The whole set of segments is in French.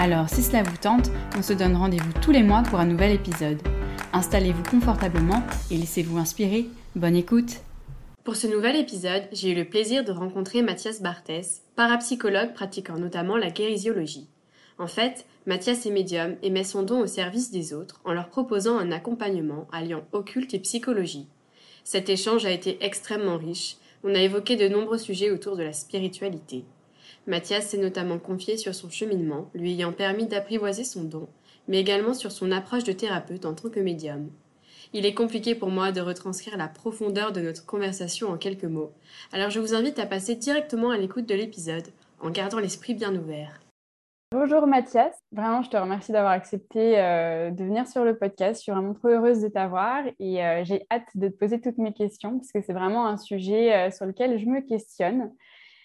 Alors, si cela vous tente, on se donne rendez-vous tous les mois pour un nouvel épisode. Installez-vous confortablement et laissez-vous inspirer. Bonne écoute Pour ce nouvel épisode, j'ai eu le plaisir de rencontrer Mathias Barthès, parapsychologue pratiquant notamment la guérisiologie. En fait, Mathias est médium et met son don au service des autres en leur proposant un accompagnement alliant occulte et psychologie. Cet échange a été extrêmement riche. On a évoqué de nombreux sujets autour de la spiritualité. Mathias s'est notamment confié sur son cheminement, lui ayant permis d'apprivoiser son don, mais également sur son approche de thérapeute en tant que médium. Il est compliqué pour moi de retranscrire la profondeur de notre conversation en quelques mots, alors je vous invite à passer directement à l'écoute de l'épisode, en gardant l'esprit bien ouvert. Bonjour Mathias, vraiment je te remercie d'avoir accepté euh, de venir sur le podcast. Je suis vraiment trop heureuse de t'avoir et euh, j'ai hâte de te poser toutes mes questions parce que c'est vraiment un sujet euh, sur lequel je me questionne.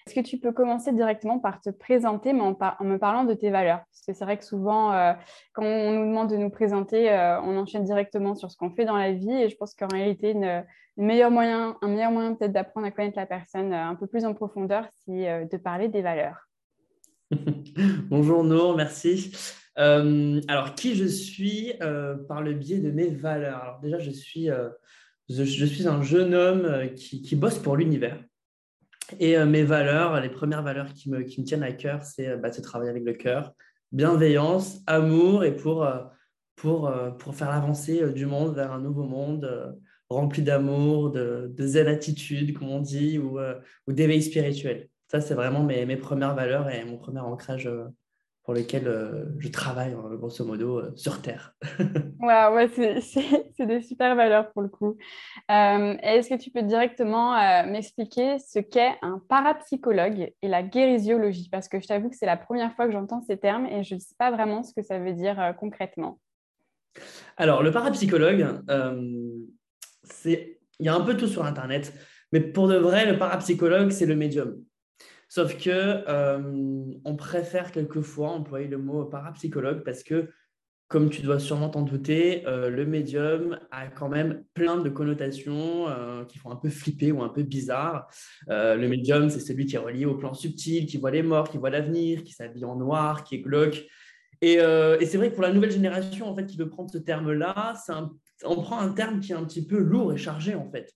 Est-ce que tu peux commencer directement par te présenter, mais en, me parlant de tes valeurs? Parce que c'est vrai que souvent, euh, quand on nous demande de nous présenter, euh, on enchaîne directement sur ce qu'on fait dans la vie. Et je pense qu'en réalité, une, moyen, un meilleur moyen peut-être d'apprendre à connaître la personne euh, un peu plus en profondeur, c'est de parler des valeurs. Bonjour Nour, merci. alors, qui je suis par le biais de mes valeurs? Alors déjà, je suis, je, suis un jeune homme qui bosse pour l'univers. Et euh, mes valeurs, les premières valeurs qui me, qui me tiennent à cœur, c'est euh, bah, de travailler avec le cœur, bienveillance, amour et pour, euh, pour, pour faire avancer du monde vers un nouveau monde rempli d'amour, de, de zen attitude, comme on dit, ou, ou d'éveil spirituel. Ça, c'est vraiment mes, mes, premières valeurs et mon premier ancrage pour lesquels euh, je travaille, euh, grosso modo, euh, sur Terre. ouais, ouais c'est des super valeurs pour le coup. Est-ce que tu peux directement m'expliquer ce qu'est un parapsychologue et la guérisiologie? Parce que je t'avoue que c'est la première fois que j'entends ces termes et je ne sais pas vraiment ce que ça veut dire concrètement. Alors, le parapsychologue, c'est il y a un peu tout sur Internet, mais pour de vrai, le parapsychologue, c'est le médium. Sauf que euh, on préfère quelquefois employer le mot parapsychologue parce que, comme tu dois sûrement t'en douter, euh, le médium a quand même plein de connotations euh, qui font un peu flipper ou un peu bizarre. le médium, c'est celui qui est relié au plan subtil, qui voit les morts, qui voit l'avenir, qui s'habille en noir, qui est glauque. Et, c'est vrai que pour la nouvelle génération, en fait, qui veut prendre ce terme-là, on prend un terme qui est un petit peu lourd et chargé, en fait.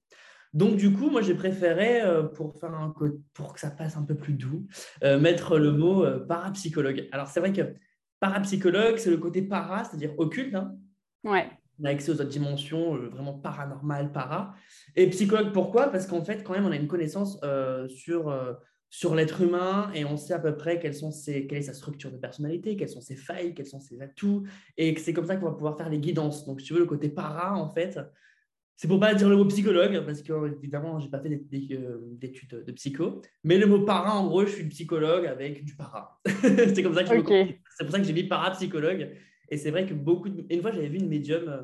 Donc, du coup, moi, j'ai préféré, euh, pour, faire un, pour que ça passe un peu plus doux, euh, mettre le mot euh, parapsychologue. Alors, c'est vrai que parapsychologue, c'est le côté para, c'est-à-dire occulte. Hein. ouais. On a accès aux autres dimensions, vraiment paranormal, para. Et psychologue, pourquoi? Parce qu'en fait, quand même, on a une connaissance sur, sur l'être humain et on sait à peu près quelles sont ses, quelle est sa structure de personnalité, quelles sont ses failles, quels sont ses atouts. Et c'est comme ça qu'on va pouvoir faire les guidances. Donc, si tu veux, le côté para, en fait, c'est pour pas dire le mot psychologue, parce que évidemment, j'ai pas fait euh, d'études de psycho. Mais le mot para, en gros, je suis psychologue avec du para. c'est comme ça que C'est pour ça que j'ai mis parapsychologue. Et c'est vrai que beaucoup. De... Une fois, j'avais vu une médium euh,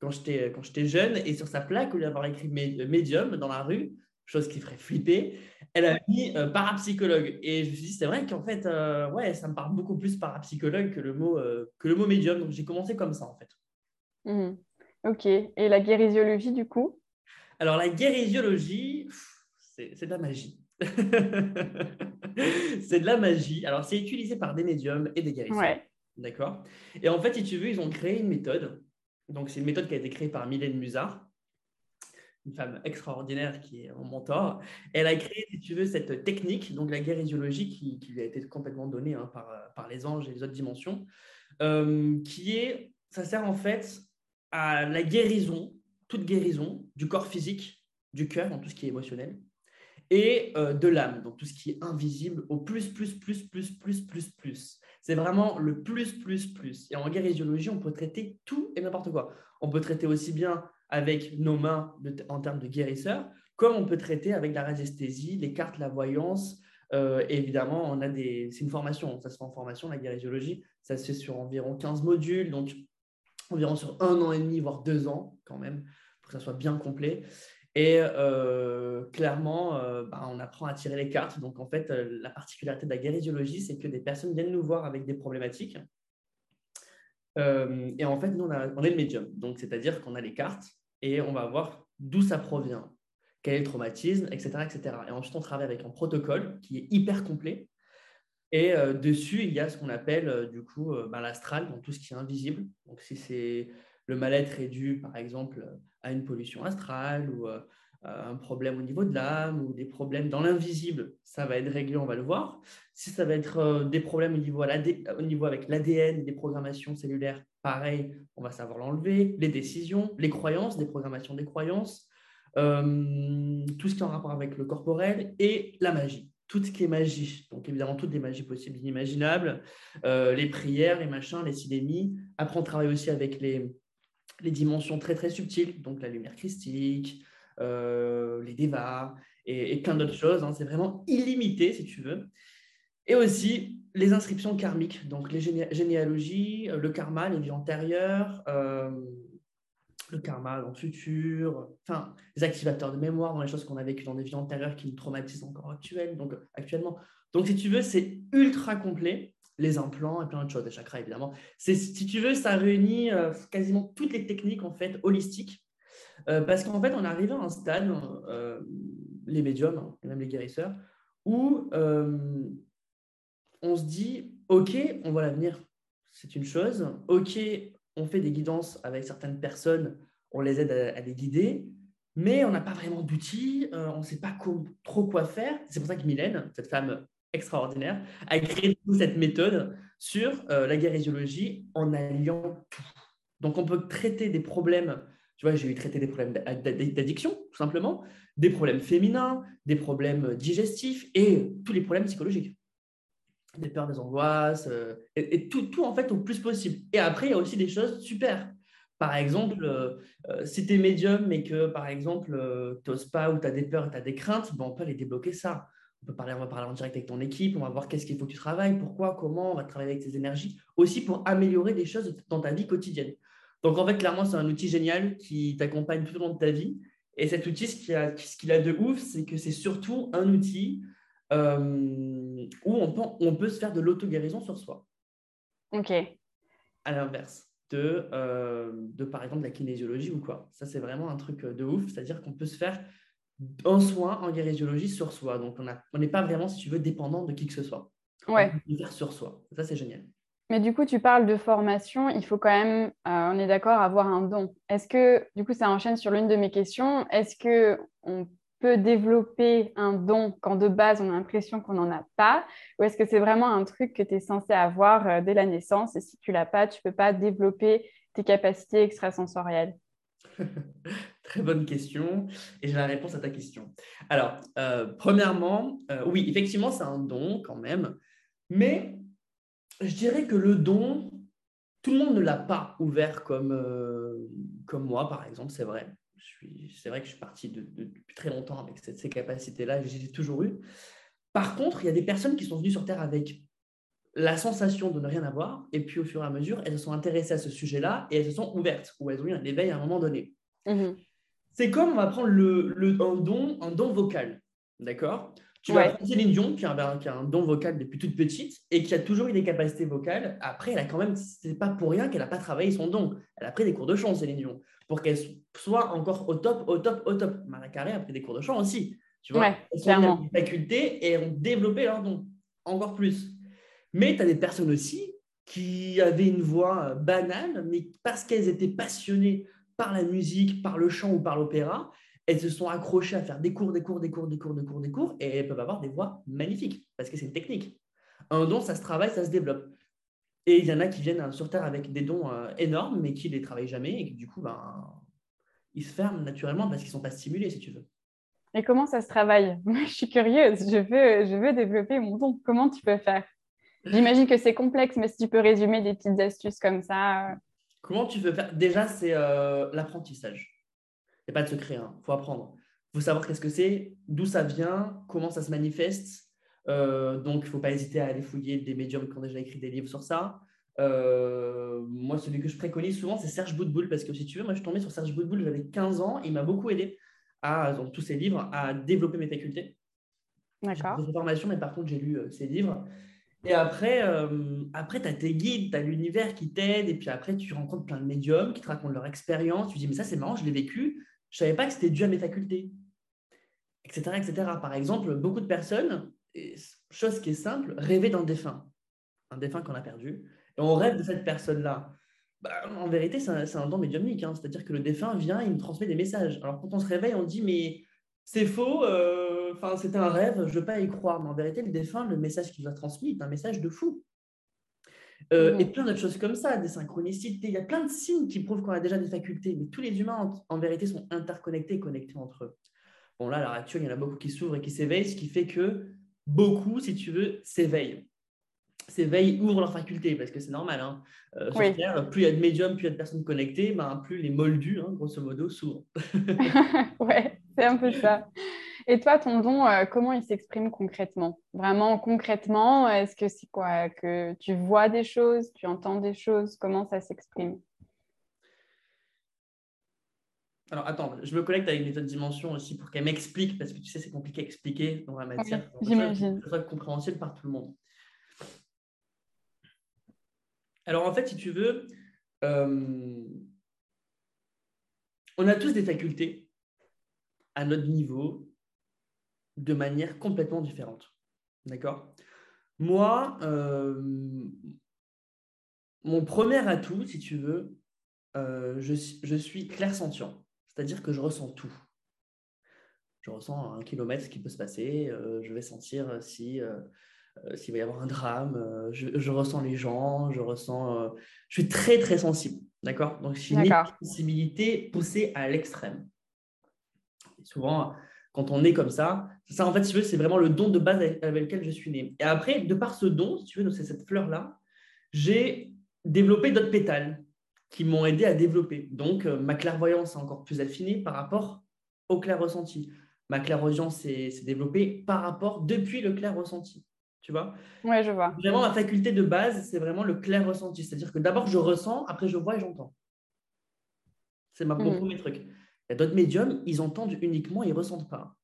quand j'étais quand j'étais jeune, et sur sa plaque, au lieu d'avoir écrit médium dans la rue, chose qui ferait flipper, elle a mis euh, parapsychologue. Et je me suis dit, c'est vrai qu'en fait, ouais, ça me parle beaucoup plus parapsychologue que le mot que le mot médium. Donc j'ai commencé comme ça, en fait. Mmh. Ok. Et la guérisiologie, du coup? Alors, la guérisiologie, c'est de la magie. c'est de la magie. Alors, c'est utilisé par des médiums et des guérisseurs. Ouais. D'accord? Et en fait, si tu veux, ils ont créé une méthode. Donc, c'est une méthode qui a été créée par Mylène Musard, une femme extraordinaire qui est mon mentor. Elle a créé, si tu veux, cette technique, donc la guérisiologie, qui, lui a été complètement donnée hein, par, par les anges et les autres dimensions, euh, qui est, ça sert en fait à la guérison, toute guérison du corps physique, du cœur, dans tout ce qui est émotionnel, et euh, de l'âme, donc tout ce qui est invisible, au plus, plus, plus, plus, plus, plus, plus. C'est vraiment le plus, plus, plus. Et en guérisiologie, on peut traiter tout et n'importe quoi. On peut traiter aussi bien avec nos mains en termes de guérisseur, comme on peut traiter avec la radiesthésie, les cartes, la voyance. Euh, évidemment, on a des... c'est une formation, ça se fait en formation, la guérisiologie. Ça se fait sur environ 15 modules. Donc, environ sur un an et demi, voire deux ans quand même, pour que ça soit bien complet. Et euh, clairement, euh, bah, on apprend à tirer les cartes. Donc, en fait, euh, la particularité de la guérésiologie, c'est que des personnes viennent nous voir avec des problématiques. et en fait, nous, on, on est le médium. Donc, c'est-à-dire qu'on a les cartes et on va voir d'où ça provient, quel est le traumatisme, etc., etc. Et ensuite, on travaille avec un protocole qui est hyper complet. Et dessus, il y a ce qu'on appelle du coup bah, l'astral, donc tout ce qui est invisible. Donc, si c'est le mal-être est dû, par exemple, à une pollution astrale ou euh, à un problème au niveau de l'âme ou des problèmes dans l'invisible, ça va être réglé, on va le voir. Si ça va être euh, des problèmes au niveau, au niveau avec l'ADN, des programmations cellulaires, pareil, on va savoir l'enlever. Les décisions, les croyances, des programmations des croyances, euh, tout ce qui est en rapport avec le corporel et la magie tout ce qui est magie. Donc, évidemment, toutes les magies possibles inimaginables, les prières, les machins, les sidémies. Après, on travaille aussi avec les, les dimensions très très subtiles, donc la lumière christique, euh, les dévas et, plein d'autres choses. Hein. C'est vraiment illimité si tu veux. Et aussi les inscriptions karmiques, donc les généalogies, euh, le karma, les vies antérieures, euh, le karma dans le futur, enfin les activateurs de mémoire dans les choses qu'on a vécues dans des vies antérieures qui nous traumatisent encore actuellement. Donc, actuellement. Donc si tu veux, c'est ultra complet les implants et plein d'autres choses, les chakras évidemment. Si tu veux, ça réunit euh, quasiment toutes les techniques en fait holistiques, euh, parce qu'en fait, on arrive à un stade, euh, les médiums hein, et même les guérisseurs, où on se dit, ok, on voit l'avenir, c'est une chose. Ok, on fait des guidances avec certaines personnes, on les aide à, les guider, mais on n'a pas vraiment d'outils, on ne sait pas trop quoi faire. C'est pour ça que Mylène, cette femme extraordinaire, a créé cette méthode sur euh, la guérésiologie en alliant tout. Donc, on peut traiter des problèmes, tu vois, j'ai eu traité des problèmes d'addiction, tout simplement, des problèmes féminins, des problèmes digestifs et tous les problèmes psychologiques. Des peurs, des angoisses, euh, et, tout, tout, en fait au plus possible. Et après, il y a aussi des choses super. Par exemple, euh, si tu es médium, mais que par exemple, tu n'oses pas ou tu as des peurs, tu as des craintes, ben, on peut aller débloquer ça on peut parler, on va parler en direct avec ton équipe, on va voir qu'est-ce qu'il faut que tu travailles, pourquoi, comment, on va travailler avec tes énergies, aussi pour améliorer des choses dans ta vie quotidienne. Donc en fait, clairement, c'est un outil génial qui t'accompagne tout au long de ta vie. Et cet outil, ce qu'il a, a, de ouf, c'est que c'est surtout un outil euh, où on peut, on peut se faire de l'auto-guérison sur soi. Ok. À l'inverse de, euh, de, par exemple, la kinésiologie ou quoi. Ça, c'est vraiment un truc de ouf. C'est-à-dire qu'on peut se faire un soin en guérésiologie sur soi. Donc, on n'est pas vraiment, si tu veux, dépendant de qui que ce soit. Ouais. On peut sur soi. Ça, c'est génial. Mais du coup, tu parles de formation. Il faut quand même, euh, on est d'accord, avoir un don. Est-ce que, du coup, ça enchaîne sur l'une de mes questions. Est-ce que on peut développer un don quand de base on a l'impression qu'on n'en a pas? Ou est-ce que c'est vraiment un truc que tu es censé avoir euh, dès la naissance? Et si tu l'as pas, tu peux pas développer tes capacités extrasensorielles? Très bonne question. Et j'ai la réponse à ta question. Alors, euh, premièrement, euh, oui, effectivement, c'est un don quand même. Mais je dirais que le don, tout le monde ne l'a pas ouvert comme, comme moi, par exemple, c'est vrai. C'est vrai que je suis parti depuis très longtemps avec ces capacités-là, j'ai toujours eu. Par contre, il y a des personnes qui sont venues sur Terre avec la sensation de ne rien avoir, et puis au fur et à mesure, elles se sont intéressées à ce sujet-là et elles se sont ouvertes, ou elles ont eu un éveil à un moment donné. Mhm. C'est comme on va prendre le, le, un, don, un don vocal, d'accord? Tu vas prendre Céline Dion, qui a, un don vocal depuis toute petite et qui a toujours eu des capacités vocales. Après, elle a quand même, c'est pas pour rien qu'elle n'a pas travaillé son don. Elle a pris des cours de chant, Céline Dion, pour qu'elle soit encore au top, au top, au top. Marie Carré a pris des cours de chant aussi. Tu vois, ouais, elles ont des facultés et ont développé leur don encore plus. Mais tu as des personnes aussi qui avaient une voix euh, banale, mais parce qu'elles étaient passionnées par la musique, par le chant ou par l'opéra, elles se sont accrochées à faire des cours, des cours, des cours, des cours, des cours, des cours, et elles peuvent avoir des voix magnifiques, parce que c'est une technique. Un don, ça se travaille, ça se développe. Et il y en a qui viennent sur Terre avec des dons euh, énormes, mais qui ne les travaillent jamais, et qui du coup, ben, ils se ferment naturellement parce qu'ils ne sont pas stimulés, si tu veux. Et comment ça se travaille? Je suis curieuse, je veux, je veux développer mon don. Comment tu peux faire? J'imagine que c'est complexe, mais si tu peux résumer des petites astuces comme ça. Euh. Comment tu peux faire? Déjà, c'est euh, l'apprentissage. Il n'y a pas de secret, il hein. faut apprendre. Il faut savoir qu'est-ce que c'est, d'où ça vient, comment ça se manifeste. Euh, donc, il ne faut pas hésiter à aller fouiller des médiums qui ont déjà écrit des livres sur ça. moi, celui que je préconise souvent, c'est Serge Boutboul, parce que si tu veux, moi, je suis tombé sur Serge Boutboul, j'avais 15 ans, il m'a beaucoup aidé, à, dans tous ses livres, à développer mes facultés. D'accord. J'ai formation, mais par contre, j'ai lu ses livres. Et après, après tu as tes guides, tu as l'univers qui t'aide, et puis après, tu rencontres plein de médiums qui te racontent leur expérience. Tu dis, mais ça, c'est marrant, je l'ai vécu, je ne savais pas que c'était dû à mes facultés, etc., etc. Par exemple, beaucoup de personnes, chose qui est simple, rêver d'un défunt, un défunt qu'on a perdu, et on rêve de cette personne-là. Bah, en vérité, c'est un, don médiumnique, hein. c'est-à-dire que le défunt vient, il me transmet des messages. Alors quand on se réveille, on dit, mais c'est faux, euh, c'était un rêve, je ne veux pas y croire. Mais en vérité, le défunt, le message qu'il nous a transmis est un message de fou. Euh, et plein d'autres choses comme ça, des synchronicités. Il y a plein de signes qui prouvent qu'on a déjà des facultés. Mais tous les humains, en, vérité, sont interconnectés, connectés entre eux. Bon, là, à l'heure actuelle, il y en a beaucoup qui s'ouvrent et qui s'éveillent, ce qui fait que beaucoup, si tu veux, s'éveillent. S'éveillent, ouvrent leurs facultés, parce que c'est normal. Hein. Euh, plus il y a de médiums, plus il y a de personnes connectées, ben, plus les moldus, hein, grosso modo, s'ouvrent. ouais, c'est un peu ça. Et toi, ton don, euh, comment il s'exprime concrètement? Vraiment concrètement, est-ce que c'est quoi? Que tu vois des choses, tu entends des choses Comment ça s'exprime? Alors attends, je me connecte avec méthode dimension aussi pour qu'elle m'explique, parce que tu sais, c'est compliqué à expliquer dans la matière. J'imagine. Que ce soit compréhensible par tout le monde. Alors en fait, si tu veux, euh, on a tous des facultés à notre niveau de manière complètement différente. D'accord? Moi, euh, mon premier atout, si tu veux, euh, je, je, suis clair-sentient. C'est-à-dire que je ressens tout. Je ressens à un kilomètre ce qui peut se passer. Euh, je vais sentir si s'il va y avoir un drame. Je, ressens les gens. Je ressens. je suis très très sensible. D'accord? Donc j'ai une sensibilité poussée à l'extrême. Souvent, quand on est comme ça, ça en fait, si tu veux, c'est vraiment le don de base avec, lequel je suis né. Et après, de par ce don, si tu veux, c'est cette fleur-là, j'ai développé d'autres pétales qui m'ont aidé à développer. Donc, euh, ma clairvoyance est encore plus affinée par rapport au clair ressenti. Ma clairaudience s'est développée par rapport depuis le clair ressenti. Tu vois? Ouais, je vois. Vraiment, ma faculté de base, c'est vraiment le clair ressenti. C'est-à-dire que d'abord, je ressens, après, je vois et j'entends. C'est mon mmh. premier truc. Il y a d'autres médiums, ils entendent uniquement, ils ne ressentent pas.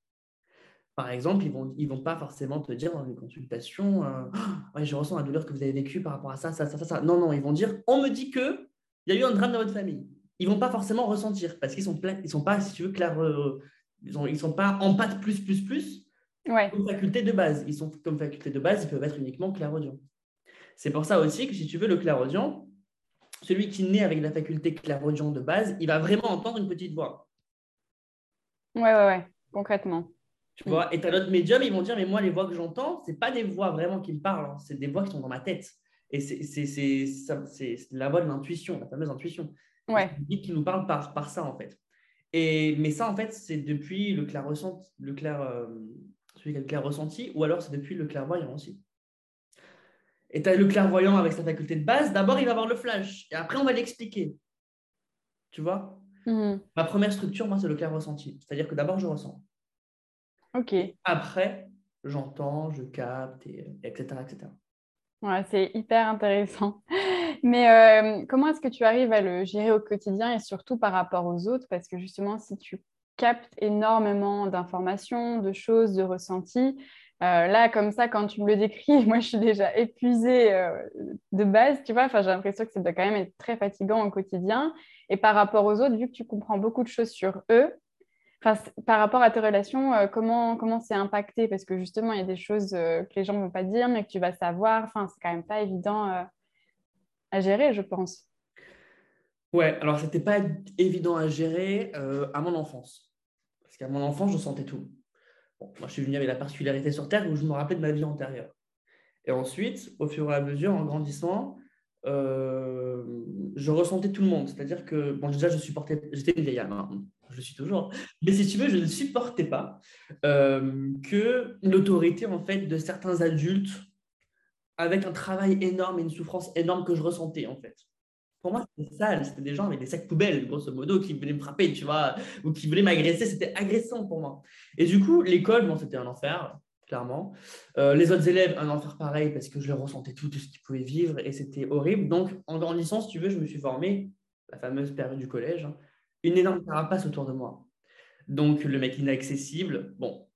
Par exemple, ils ne vont, ils vont pas forcément te dire dans une consultation euh, Je ressens la douleur que vous avez vécue par rapport à ça, ça, ça, ça, Non, non, ils vont dire On me dit que il y a eu un drame dans votre famille. Ils ne vont pas forcément ressentir parce qu'ils sont, ils sont pas, si tu veux, clair, euh, ils ne sont pas en pâte plus, plus, plus. Ouais. Comme faculté de base. Ils sont comme faculté de base, ils peuvent être uniquement clairaudient. C'est pour ça aussi que si tu veux, le clairaudient, celui qui naît avec la faculté clairaudient de base, il va vraiment entendre une petite voix. Ouais, ouais, ouais, concrètement. Tu vois, et tu as d'autres médiums, ils vont dire, mais moi, les voix que j'entends, ce pas des voix vraiment qui me parlent, hein. c'est des voix qui sont dans ma tête. Et c'est la voix de l'intuition, la fameuse intuition. Ouais. Qui nous parle par, par ça, en fait. Et, mais ça, en fait, c'est depuis le clair, ressenti, le clair, euh, celui qui a le clair ressenti, ou alors c'est depuis le clairvoyant aussi. Et tu as le clairvoyant avec sa faculté de base, d'abord il va avoir le flash, et après on va l'expliquer. Tu vois? Mhm. Ma première structure, moi, c'est le clair ressenti. C'est-à-dire que d'abord, je ressens. OK. Après, j'entends, je capte, et, etc. etc. Ouais, c'est hyper intéressant. Mais euh, comment est-ce que tu arrives à le gérer au quotidien et surtout par rapport aux autres? Parce que justement, si tu captes énormément d'informations, de choses, de ressentis, euh, là, comme ça, quand tu me le décris, moi, je suis déjà épuisée euh, de base, tu vois? Enfin, j'ai l'impression que ça doit quand même être très fatigant au quotidien. Et par rapport aux autres, vu que tu comprends beaucoup de choses sur eux, par rapport à tes relations, euh, comment comment c'est impacté? Parce que justement, il y a des choses que les gens ne vont pas dire, mais que tu vas savoir. Enfin, c'est quand même pas évident à gérer, je pense. Ouais, alors c'était pas évident à gérer à mon enfance. Parce qu'à mon enfance, je sentais tout moi, je suis venu avec la particularité sur Terre où je me rappelais de ma vie antérieure. Et ensuite, au fur et à mesure, en grandissant, euh, je ressentais tout le monde. C'est-à-dire que, bon, déjà, je supportais, j'étais une vieille âme, hein. je suis toujours, mais si tu veux, je ne supportais pas euh, que l'autorité, en fait, de certains adultes, avec un travail énorme et une souffrance énorme que je ressentais, en fait pour moi, c'était sale. C'était des gens avec des sacs poubelles, grosso modo, qui venaient me frapper, tu vois, ou qui voulaient m'agresser. C'était agressant pour moi. Et du coup, l'école, bon, c'était un enfer. Clairement. Euh, les autres élèves, un enfer pareil, parce que je ressentais tout, tout ce qu'ils pouvaient vivre, et c'était horrible. Donc, en grandissant, si tu veux, je me suis formé, la fameuse période du collège, hein, une énorme carapace autour de moi. Donc, le mec inaccessible, bon,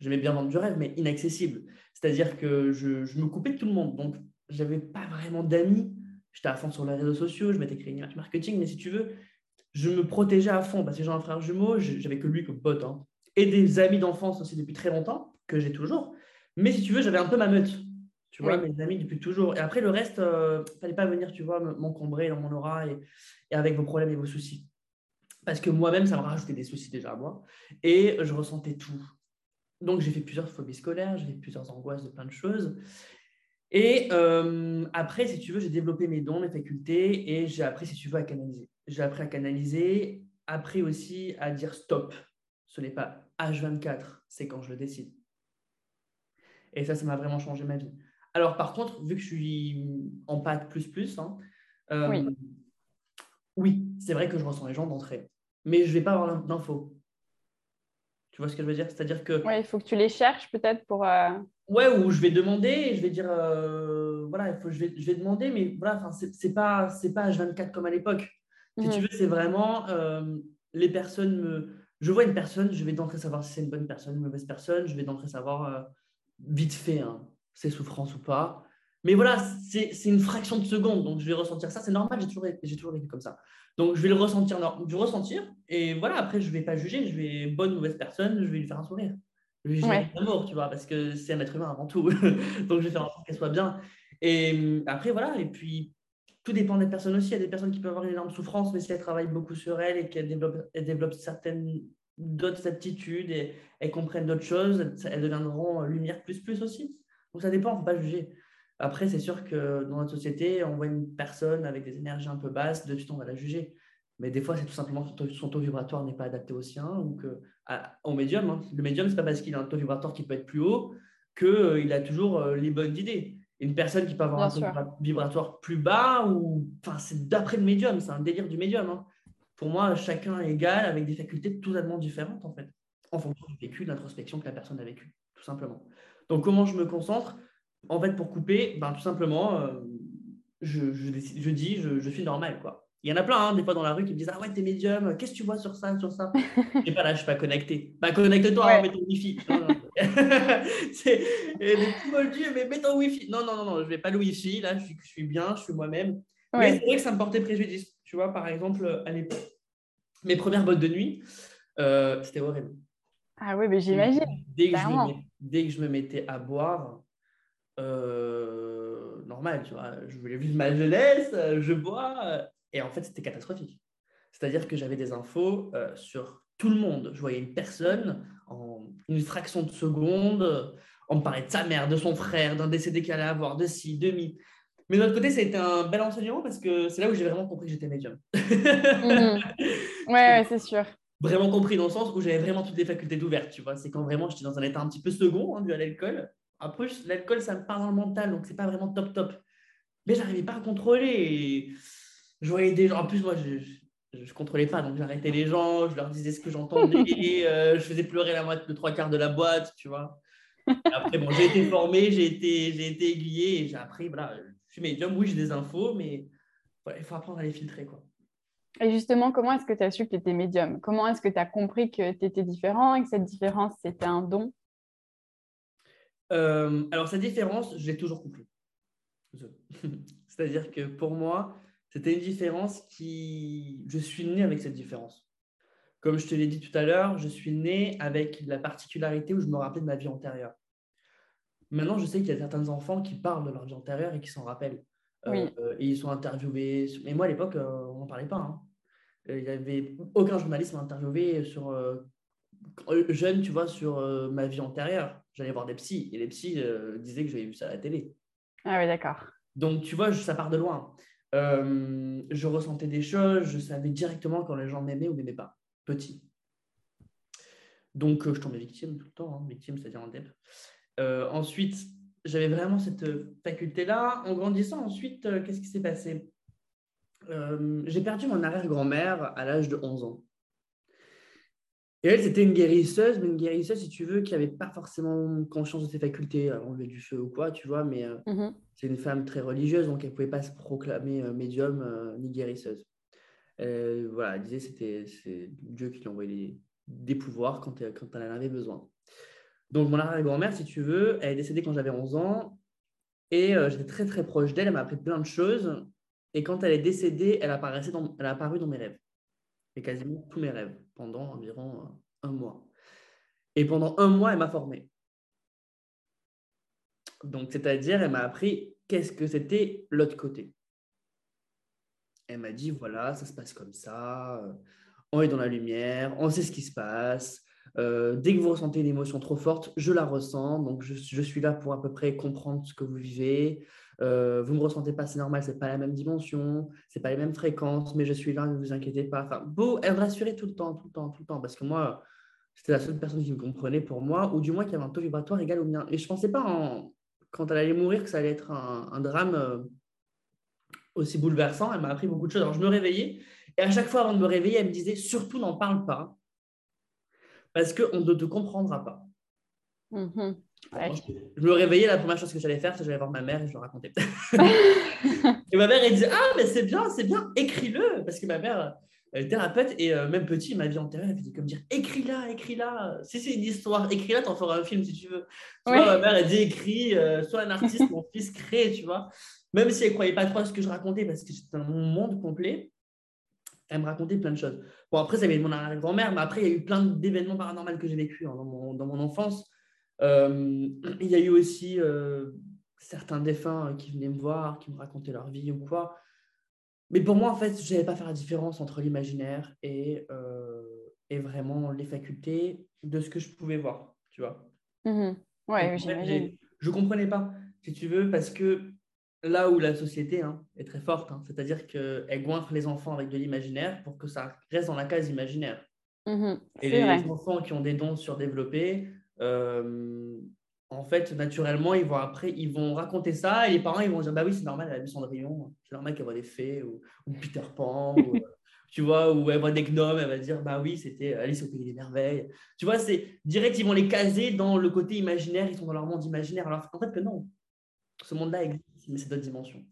j'aimais bien vendre du rêve, mais inaccessible. C'est-à-dire que je, je, me coupais de tout le monde. Donc, j'avais pas vraiment d'amis. J'étais à fond sur les réseaux sociaux, je m'étais créé une image marketing, mais si tu veux, je me protégeais à fond parce que j'ai un frère jumeau, j'avais que lui comme pote. Hein. Et des amis d'enfance aussi depuis très longtemps, que j'ai toujours. Mais si tu veux, j'avais un peu ma meute. Tu vois, mes amis depuis toujours. Et après, le reste, il euh, ne fallait pas venir, tu vois, m'encombrer dans mon aura et, et, avec vos problèmes et vos soucis. Parce que moi-même, ça me rajoutait des soucis déjà à moi. Et je ressentais tout. Donc, j'ai fait plusieurs phobies scolaires, j'ai fait plusieurs angoisses de plein de choses. Et euh, après, si tu veux, j'ai développé mes dons, mes facultés et j'ai appris, si tu veux, à canaliser. J'ai appris à canaliser, appris aussi à dire stop. Ce n'est pas H24, c'est quand je le décide. Et ça, ça m'a vraiment changé ma vie. Alors, par contre, vu que je suis en pâte plus plus, hein, euh, oui, oui c'est vrai que je ressens les gens d'entrée, mais je ne vais pas avoir d'infos. Tu vois ce que je veux dire? C'est-à-dire que. Oui, il faut que tu les cherches peut-être pour. Euh, ouais, ou je vais demander, je vais dire. Euh, voilà, il faut, je, vais, je vais demander, mais voilà, c'est pas, pas H24 comme à l'époque. Si tu mhm. veux, c'est vraiment. les personnes me je vois une personne, je vais d'entrée savoir si c'est une bonne personne, une mauvaise personne, je vais d'entrée savoir euh, vite fait hein, ses souffrances ou pas. Mais voilà, c'est une fraction de seconde, donc je vais ressentir ça, c'est normal, j'ai toujours, toujours vécu comme ça. Donc je vais le ressentir, je vais ressentir, et voilà, après je ne vais pas juger, je vais, bonne ou mauvaise personne, je vais lui faire un sourire. Je vais lui ouais. amour, tu vois, parce que c'est un être humain avant tout. donc je vais faire en sorte qu'elle soit bien. Et hum, après, voilà, et puis tout dépend des personnes aussi. Il y a des personnes qui peuvent avoir une énorme souffrance, mais si elles travaillent beaucoup sur elles et qu'elles développent, elles développent certaines d'autres aptitudes et elles comprennent d'autres choses, elles deviendront lumière plus plus aussi. Donc ça dépend, il ne faut pas juger. Après, c'est sûr que dans notre société, on voit une personne avec des énergies un peu basses, de suite on va la juger. Mais des fois, c'est tout simplement que son taux vibratoire n'est pas adapté au sien ou que, au médium. Hein. Le médium, ce n'est pas parce qu'il a un taux vibratoire qui peut être plus haut qu'il euh, a toujours euh, les bonnes idées une personne qui peut avoir un taux vibratoire plus bas, ou enfin, c'est d'après le médium, c'est un délire du médium. Hein. Pour moi, chacun est égal avec des facultés totalement différentes, en fait, en fonction du vécu, de l'introspection que la personne a vécu, tout simplement. Donc, comment je me concentre? En fait, pour couper, ben, tout simplement, euh, je, je, je, dis, je, je suis normal, quoi. Il y en a plein, hein, des fois dans la rue, qui me disent Ah ouais, t'es médium, qu'est-ce que tu vois sur ça, sur ça? Et pas là, je suis pas connecté. Bah, connecte-toi, ouais. mets ton Wi-Fi. c'est petits mais mets ton Wi-Fi. Non, non, non, non, je vais pas le Wi-Fi, là, je suis, je suis bien, je suis moi-même. Mais c'est vrai que ça me portait préjudice. Tu vois, par exemple, à l'époque, mes premières bottes de nuit, euh, c'était horrible. Ah oui, mais j'imagine. Dès, dès, que je me mettais à boire, euh, normal, tu vois, je voulais vivre ma jeunesse, je bois et en fait, c'était catastrophique. C'est-à-dire que j'avais des infos euh, sur tout le monde. Je voyais une personne en une fraction de seconde. On me parlait de sa mère, de son frère, d'un décédé qu'elle allait avoir, de ci, de mi. Mais de l'autre côté, ça a été un bel enseignement parce que c'est là où j'ai vraiment compris que j'étais médium. Mhm. Ouais, c'est sûr. Vraiment compris dans le sens où j'avais vraiment toutes les facultés d'ouverture. Tu vois, c'est quand vraiment j'étais dans un état un petit peu second hein, dû à l'alcool. Après, l'alcool, ça me parle dans le mental, donc c'est pas vraiment top top. Mais j'arrivais pas à contrôler. Et je voyais des gens. En plus, moi, je ne contrôlais pas, donc j'arrêtais les gens, je leur disais ce que j'entendais, euh, je faisais pleurer la moitié, de trois quarts de la boîte, tu vois. après, bon, j'ai été formé, j'ai été, j'ai été aiguillé et j'ai appris, voilà, je suis médium, oui, j'ai des infos, mais il faut apprendre à les filtrer, quoi. Et justement, comment est-ce que tu as su que tu étais médium? Comment est-ce que tu as compris que tu étais différent et que cette différence, c'était un don? Euh, Alors, cette différence, je l'ai toujours compris. C'est-à-dire que pour moi, c'était une différence qui... Je suis né avec cette différence. Comme je te l'ai dit tout à l'heure, je suis né avec la particularité où je me rappelais de ma vie antérieure. Maintenant, je sais qu'il y a certains enfants qui parlent de leur vie antérieure et qui s'en rappellent. Euh, et ils sont interviewés. Mais moi, à l'époque, euh, on n'en parlait pas. Hein. Il n'y avait aucun journaliste m'a interviewé sur euh, jeune, tu vois, sur ma vie antérieure. J'allais voir des psys et les psys disaient que j'avais vu ça à la télé. Ah oui, d'accord. Donc, tu vois, ça part de loin. Euh, je ressentais des choses, je savais directement quand les gens m'aimaient ou m'aimaient pas, petit. Donc, euh, je tombais victime tout le temps, hein. victime, c'est-à-dire en dep. Euh, ensuite, j'avais vraiment cette faculté-là. En grandissant, ensuite, qu'est-ce qui s'est passé? J'ai perdu mon arrière-grand-mère à l'âge de 11 ans. Et elle, c'était une guérisseuse, mais une guérisseuse, si tu veux, qui n'avait pas forcément conscience de ses facultés, enlever du feu ou quoi, tu vois, mais mmh c'est une femme très religieuse, donc elle ne pouvait pas se proclamer médium ni guérisseuse. voilà, elle disait que c'était Dieu qui lui envoyait des, pouvoirs quand, quand elle en avait besoin. Donc, mon arrière-grand-mère, si tu veux, elle est décédée quand j'avais 11 ans. Et euh, j'étais très, très proche d'elle. Elle m'a appris plein de choses. Et quand elle est décédée, elle, apparaissait dans, elle a apparu dans mes rêves. Et quasiment tous mes rêves, pendant environ euh, un mois. Et pendant un mois, elle m'a formé. Donc, c'est-à-dire, elle m'a appris qu'est-ce que c'était l'autre côté. Elle m'a dit, voilà, ça se passe comme ça. On est dans la lumière, on sait ce qui se passe. Euh, dès que vous ressentez une émotion trop forte, je la ressens. Donc, je, suis là pour à peu près comprendre ce que vous vivez. Euh, vous ne me ressentez pas, c'est normal, ce n'est pas la même dimension, ce n'est pas les mêmes fréquences, mais je suis là, ne vous inquiétez pas. Enfin, beau, elle me rassurait tout le temps, tout le temps, tout le temps. Parce que moi, c'était la seule personne qui me comprenait pour moi, ou du moins qui avait un taux vibratoire égal au mien. Et je pensais pas, quand elle allait mourir, que ça allait être un, drame euh, aussi bouleversant. Elle m'a appris beaucoup de choses. Alors, je me réveillais, et à chaque fois avant de me réveiller, elle me disait surtout n'en parle pas parce qu'on ne te comprendra pas. Mhm. Je me réveillais, la première chose que j'allais faire, c'est que j'allais voir ma mère et je lui racontais. et ma mère, elle disait Ah, mais c'est bien, c'est bien, écris-le. Parce que ma mère, elle est thérapeute et euh, même petit, ma vie antérieure, elle faisait comme dire Écris-la, écris-la. Si c'est une histoire, écris-la, t'en feras un film si tu veux. Tu vois, ma mère, elle dit Écris, euh, sois un artiste, mon fils, crée, tu vois. Même si elle ne croyait pas trop à ce que je racontais parce que c'était un monde complet, elle me racontait plein de choses. Bon, après, ça avait mon arrière-grand-mère, mais après, il y a eu plein d'événements paranormaux que j'ai vécu hein, dans, mon, dans, mon, enfance. Euh, il y a eu aussi euh, certains défunts qui venaient me voir, qui me racontaient leur vie ou quoi. Mais pour moi, en fait, je n'avais pas faire la différence entre l'imaginaire et, euh, et vraiment les facultés de ce que je pouvais voir, tu vois. Mmh ouais, Je ne comprenais pas, si tu veux, parce que là où la société hein, est très forte, hein. c'est-à-dire qu'elle goinfre les enfants avec de l'imaginaire pour que ça reste dans la case imaginaire. Mmh et les, enfants qui ont des dons surdéveloppés, euh, en fait, naturellement, ils vont après, ils vont raconter ça et les parents, ils vont dire Bah oui, c'est normal, elle a vu Cendrillon, c'est normal qu'elle voit des fées ou, Peter Pan, ou, euh, tu vois, ou elle voit des gnomes, elle va dire Bah oui, c'était Alice au Pays des Merveilles. Tu vois, c'est direct, ils vont les caser dans le côté imaginaire, ils sont dans leur monde imaginaire. Alors en fait, que non, ce monde-là existe mais c'est d'autres dimensions.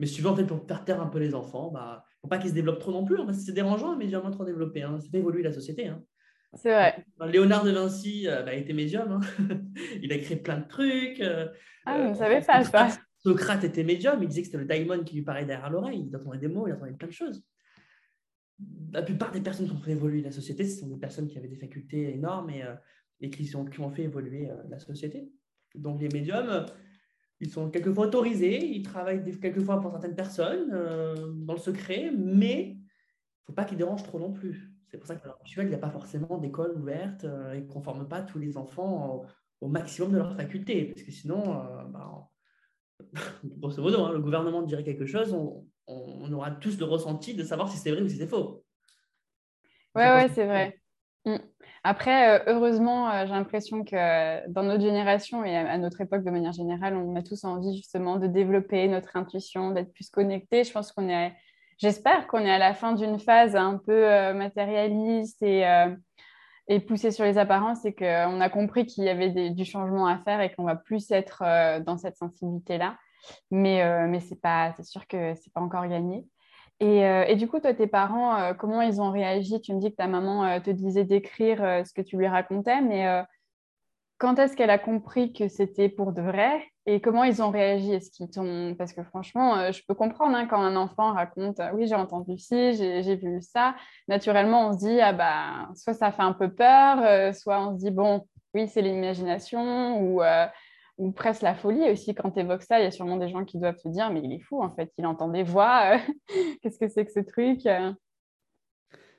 Mais si tu veux, en fait, pour faire taire un peu les enfants, bah, faut pas qu'ils se développent trop non plus. Hein, c'est dérangeant, mais médium trop développé. Hein. Ça fait évoluer la société. Hein. C'est vrai. Léonard de Vinci euh, bah, était médium. Hein. il a créé plein de trucs. Euh, ah, vous euh, savez pas ça. Socrate était médium. Il disait que c'était le daimon qui lui parlait derrière l'oreille. Il entendait des mots, il entendait plein de choses. La plupart des personnes qui ont fait évoluer la société, ce sont des personnes qui avaient des facultés énormes et, et qui, sont, qui ont fait évoluer la société. Donc les médiums, ils sont quelquefois autorisés, ils travaillent quelquefois pour certaines personnes euh, dans le secret, mais il ne faut pas qu'ils dérangent trop non plus. C'est pour ça que il n'y a pas forcément d'école ouverte euh, et qu'on ne forme pas tous les enfants au, maximum de leurs facultés, parce que sinon, euh, bah, grosso modo, hein, le gouvernement dirait quelque chose, on, aura tous le ressenti de savoir si c'est vrai ou si c'est faux. Ouais, ouais, c'est vrai. Mm. Après, euh, heureusement, euh, j'ai l'impression que euh, dans notre génération et à notre époque de manière générale, on a tous envie justement de développer notre intuition, d'être plus connectés. Je pense qu'on est, j'espère qu'on est à la fin d'une phase un peu matérialiste et, poussée sur les apparences et qu'on a compris qu'il y avait du changement à faire et qu'on va plus être dans cette sensibilité-là. Mais, c'est sûr que c'est pas encore gagné. Euh, et, du coup, toi, tes parents, euh, comment ils ont réagi? Tu me dis que ta maman euh, te disait d'écrire ce que tu lui racontais, mais quand est-ce qu'elle a compris que c'était pour de vrai? Et comment ils ont réagi? Est-ce qu'ils t'ont... Parce que franchement, je peux comprendre hein, quand un enfant raconte Oui, j'ai entendu ci, j'ai, vu ça. Naturellement, on se dit ah bah, soit ça fait un peu peur, soit on se dit Bon, oui, c'est l'imagination, ou ou presque la folie aussi quand tu évoques ça. Il y a sûrement des gens qui doivent te dire, mais il est fou, en fait, il entend des voix. Qu'est-ce que c'est que ce truc?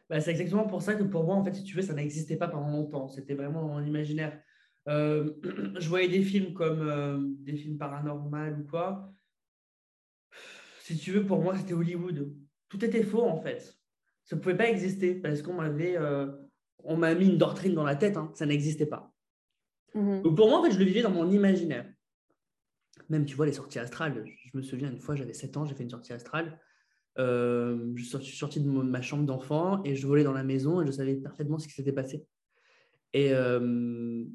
Bah, C'est exactement pour ça que pour moi, en fait, si tu veux, ça n'existait pas pendant longtemps. C'était vraiment dans mon imaginaire. Euh, je voyais des films comme euh, des films paranormaux ou quoi. Si tu veux, pour moi, c'était Hollywood. Tout était faux, en fait. Ça ne pouvait pas exister parce qu'on m'avait... Euh, on m'a mis une doctrine dans la tête, hein. ça n'existait pas. Mhm. pour moi, en fait, je le vivais dans mon imaginaire. Même, tu vois, les sorties astrales. Je me souviens, une fois, j'avais 7 ans, j'ai fait une sortie astrale. Euh, je suis sorti de ma chambre d'enfant et je volais dans la maison et je savais parfaitement ce qui s'était passé. Et,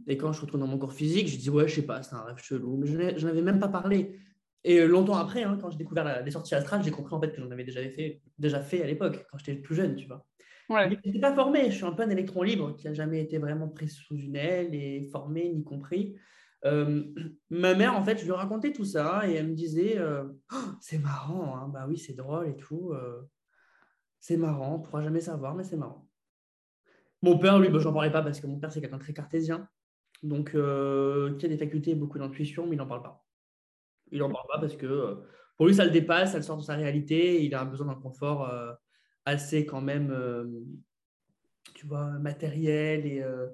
et, quand je retourne dans mon corps physique, je dis ouais, je sais pas, c'est un rêve chelou. Je n'avais même pas parlé. Et longtemps après, hein, quand j'ai découvert les sorties astrales, j'ai compris en fait que j'en avais déjà fait, déjà fait à l'époque, quand j'étais plus jeune, tu vois. Je n'étais pas formé, je suis un peu un électron libre qui n'a jamais été vraiment pris sous une aile et formé ni compris. Euh, ma mère, en fait, je lui racontais tout ça et elle me disait euh, oh, C'est marrant, hein. bah oui, c'est drôle et tout. Euh, c'est marrant, on ne pourra jamais savoir, mais c'est marrant. Mon père, lui, bah, j'en parlais pas parce que mon père, c'est quelqu'un très cartésien, donc qui a des facultés et beaucoup d'intuition, mais il n'en parle pas. Il n'en parle pas parce que pour lui, ça le dépasse, ça le sort de sa réalité, il a besoin d'un confort assez quand même, euh, tu vois, matériel et, euh,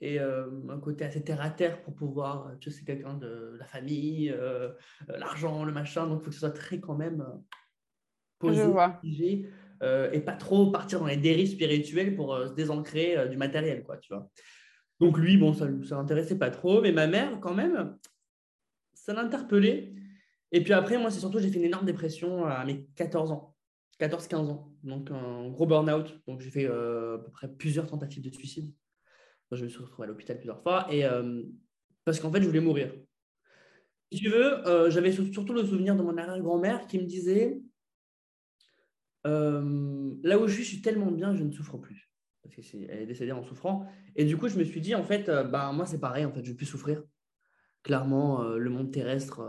et euh, un côté assez terre à terre pour pouvoir, tu sais, quelqu'un de la famille, l'argent, le machin, donc il faut que ce soit très quand même posé, et pas trop partir dans les dérives spirituelles pour se désancrer du matériel, quoi, tu vois. Donc lui, bon, ça ne l'intéressait pas trop, mais ma mère, quand même, ça l'interpellait. Et puis après, moi, c'est surtout, j'ai fait une énorme dépression à mes 14 ans. 14-15 ans. Donc, un gros burn-out. Donc, j'ai fait euh, à peu près plusieurs tentatives de suicide. je me suis retrouvé à l'hôpital plusieurs fois. Et euh, parce qu'en fait, je voulais mourir. Si tu veux, euh, j'avais surtout le souvenir de mon arrière-grand-mère qui me disait Là où je suis, je suis tellement bien, je ne souffre plus. Parce qu'elle est, décédée en souffrant. Et du coup, je me suis dit En fait, bah, moi, c'est pareil. En fait, je vais plus souffrir. Clairement, le monde terrestre,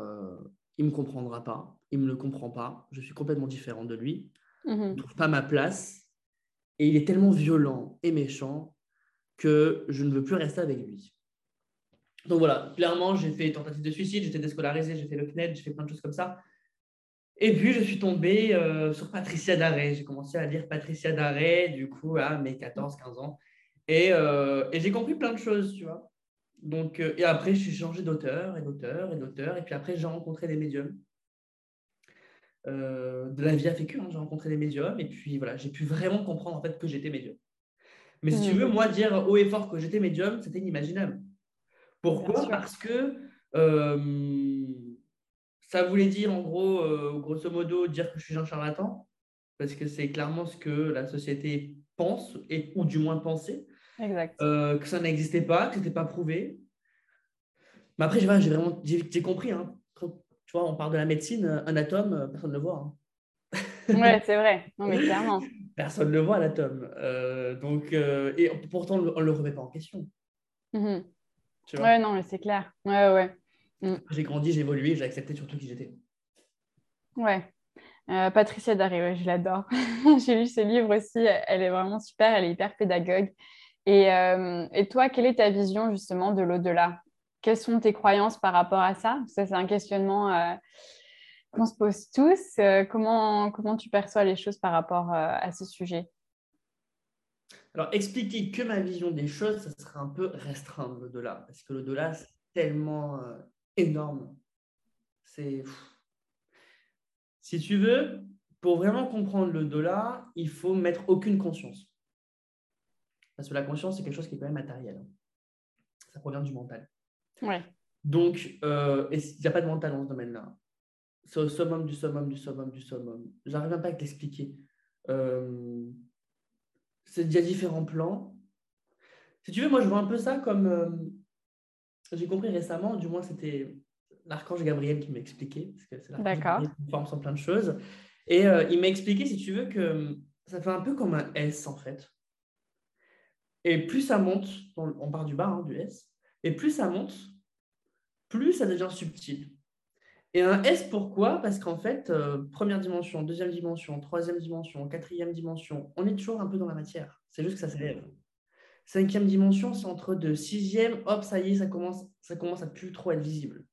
il ne me comprendra pas. Il ne me le comprend pas. Je suis complètement différent de lui. Je ne trouve pas ma place. Et il est tellement violent et méchant que je ne veux plus rester avec lui. Donc voilà, clairement, j'ai fait tentative de suicide, j'étais déscolarisé, j'ai fait le CNED, j'ai fait plein de choses comme ça. Et puis, je suis tombé euh, sur Patricia Daré. J'ai commencé à lire Patricia Daré, du coup, à mes 14-15 ans. Et, euh, et j'ai compris plein de choses, tu vois. Donc, euh, et après, j'ai changé d'auteur et d'auteur et d'auteur. Et puis après, j'ai rencontré des médiums. Euh, de la vie affectue, hein, j'ai rencontré des médiums. Et puis voilà, j'ai pu vraiment comprendre en fait que j'étais médium. Mais si tu veux, moi, dire haut et fort que j'étais médium, c'était inimaginable. Pourquoi? Parce que euh, ça voulait dire, en gros, grosso modo, dire que je suis un charlatan. Parce que c'est clairement ce que la société pense, et, ou du moins pensait. Exact. Euh, que ça n'existait pas, que ce n'était pas prouvé. Mais après, j'ai vraiment j'ai compris. Hein. tu vois, on parle de la médecine, un atome, euh, personne ne le voit. Hein. ouais, c'est vrai. Non, mais clairement. Personne ne le voit, l'atome. Euh, donc, et pourtant, on ne le remet pas en question. Mm-hmm. Tu ouais, non, mais c'est clair. Ouais, ouais. Mm. J'ai grandi, j'ai évolué, j'ai accepté surtout qui j'étais. Ouais. Patricia Darry, je l'adore. j'ai lu ses livres aussi. Elle est vraiment super. Elle est hyper pédagogue. Euh, et, toi, quelle est ta vision justement de l'au-delà? Quelles sont tes croyances par rapport à ça? Ça, c'est un questionnement euh, qu'on se pose tous. Euh, comment, comment tu perçois les choses par rapport à ce sujet? Alors, expliquer que ma vision des choses, ça serait un peu restreindre l'au-delà, parce que l'au-delà, c'est tellement énorme. C'est. Si tu veux, pour vraiment comprendre l'au-delà, il faut mettre aucune conscience. Parce que la conscience, c'est quelque chose qui est quand même matériel. Ça provient du mental. Ouais. Donc, euh, il n'y a pas de mental dans ce domaine-là. C'est au summum du summum du summum du summum. J'arrive même pas à t'expliquer. Euh, il y a différents plans. Si tu veux, moi, je vois un peu ça comme. Euh, j'ai compris récemment, du moins, c'était l'archange Gabriel qui m'a expliqué. Parce que c'est D'accord. qui forme sur plein de choses. Et il m'a expliqué, si tu veux, que ça fait un peu comme un S, en fait. Et plus ça monte, on part du bas, hein, du S, et plus ça monte, plus ça devient subtil. Et un S, pourquoi? Parce qu'en fait, euh, première dimension, deuxième dimension, troisième dimension, quatrième dimension, on est toujours un peu dans la matière. C'est juste que ça s'élève. Cinquième dimension, c'est entre deux. Sixième, hop, ça y est, ça commence, ça commence à plus trop être visible.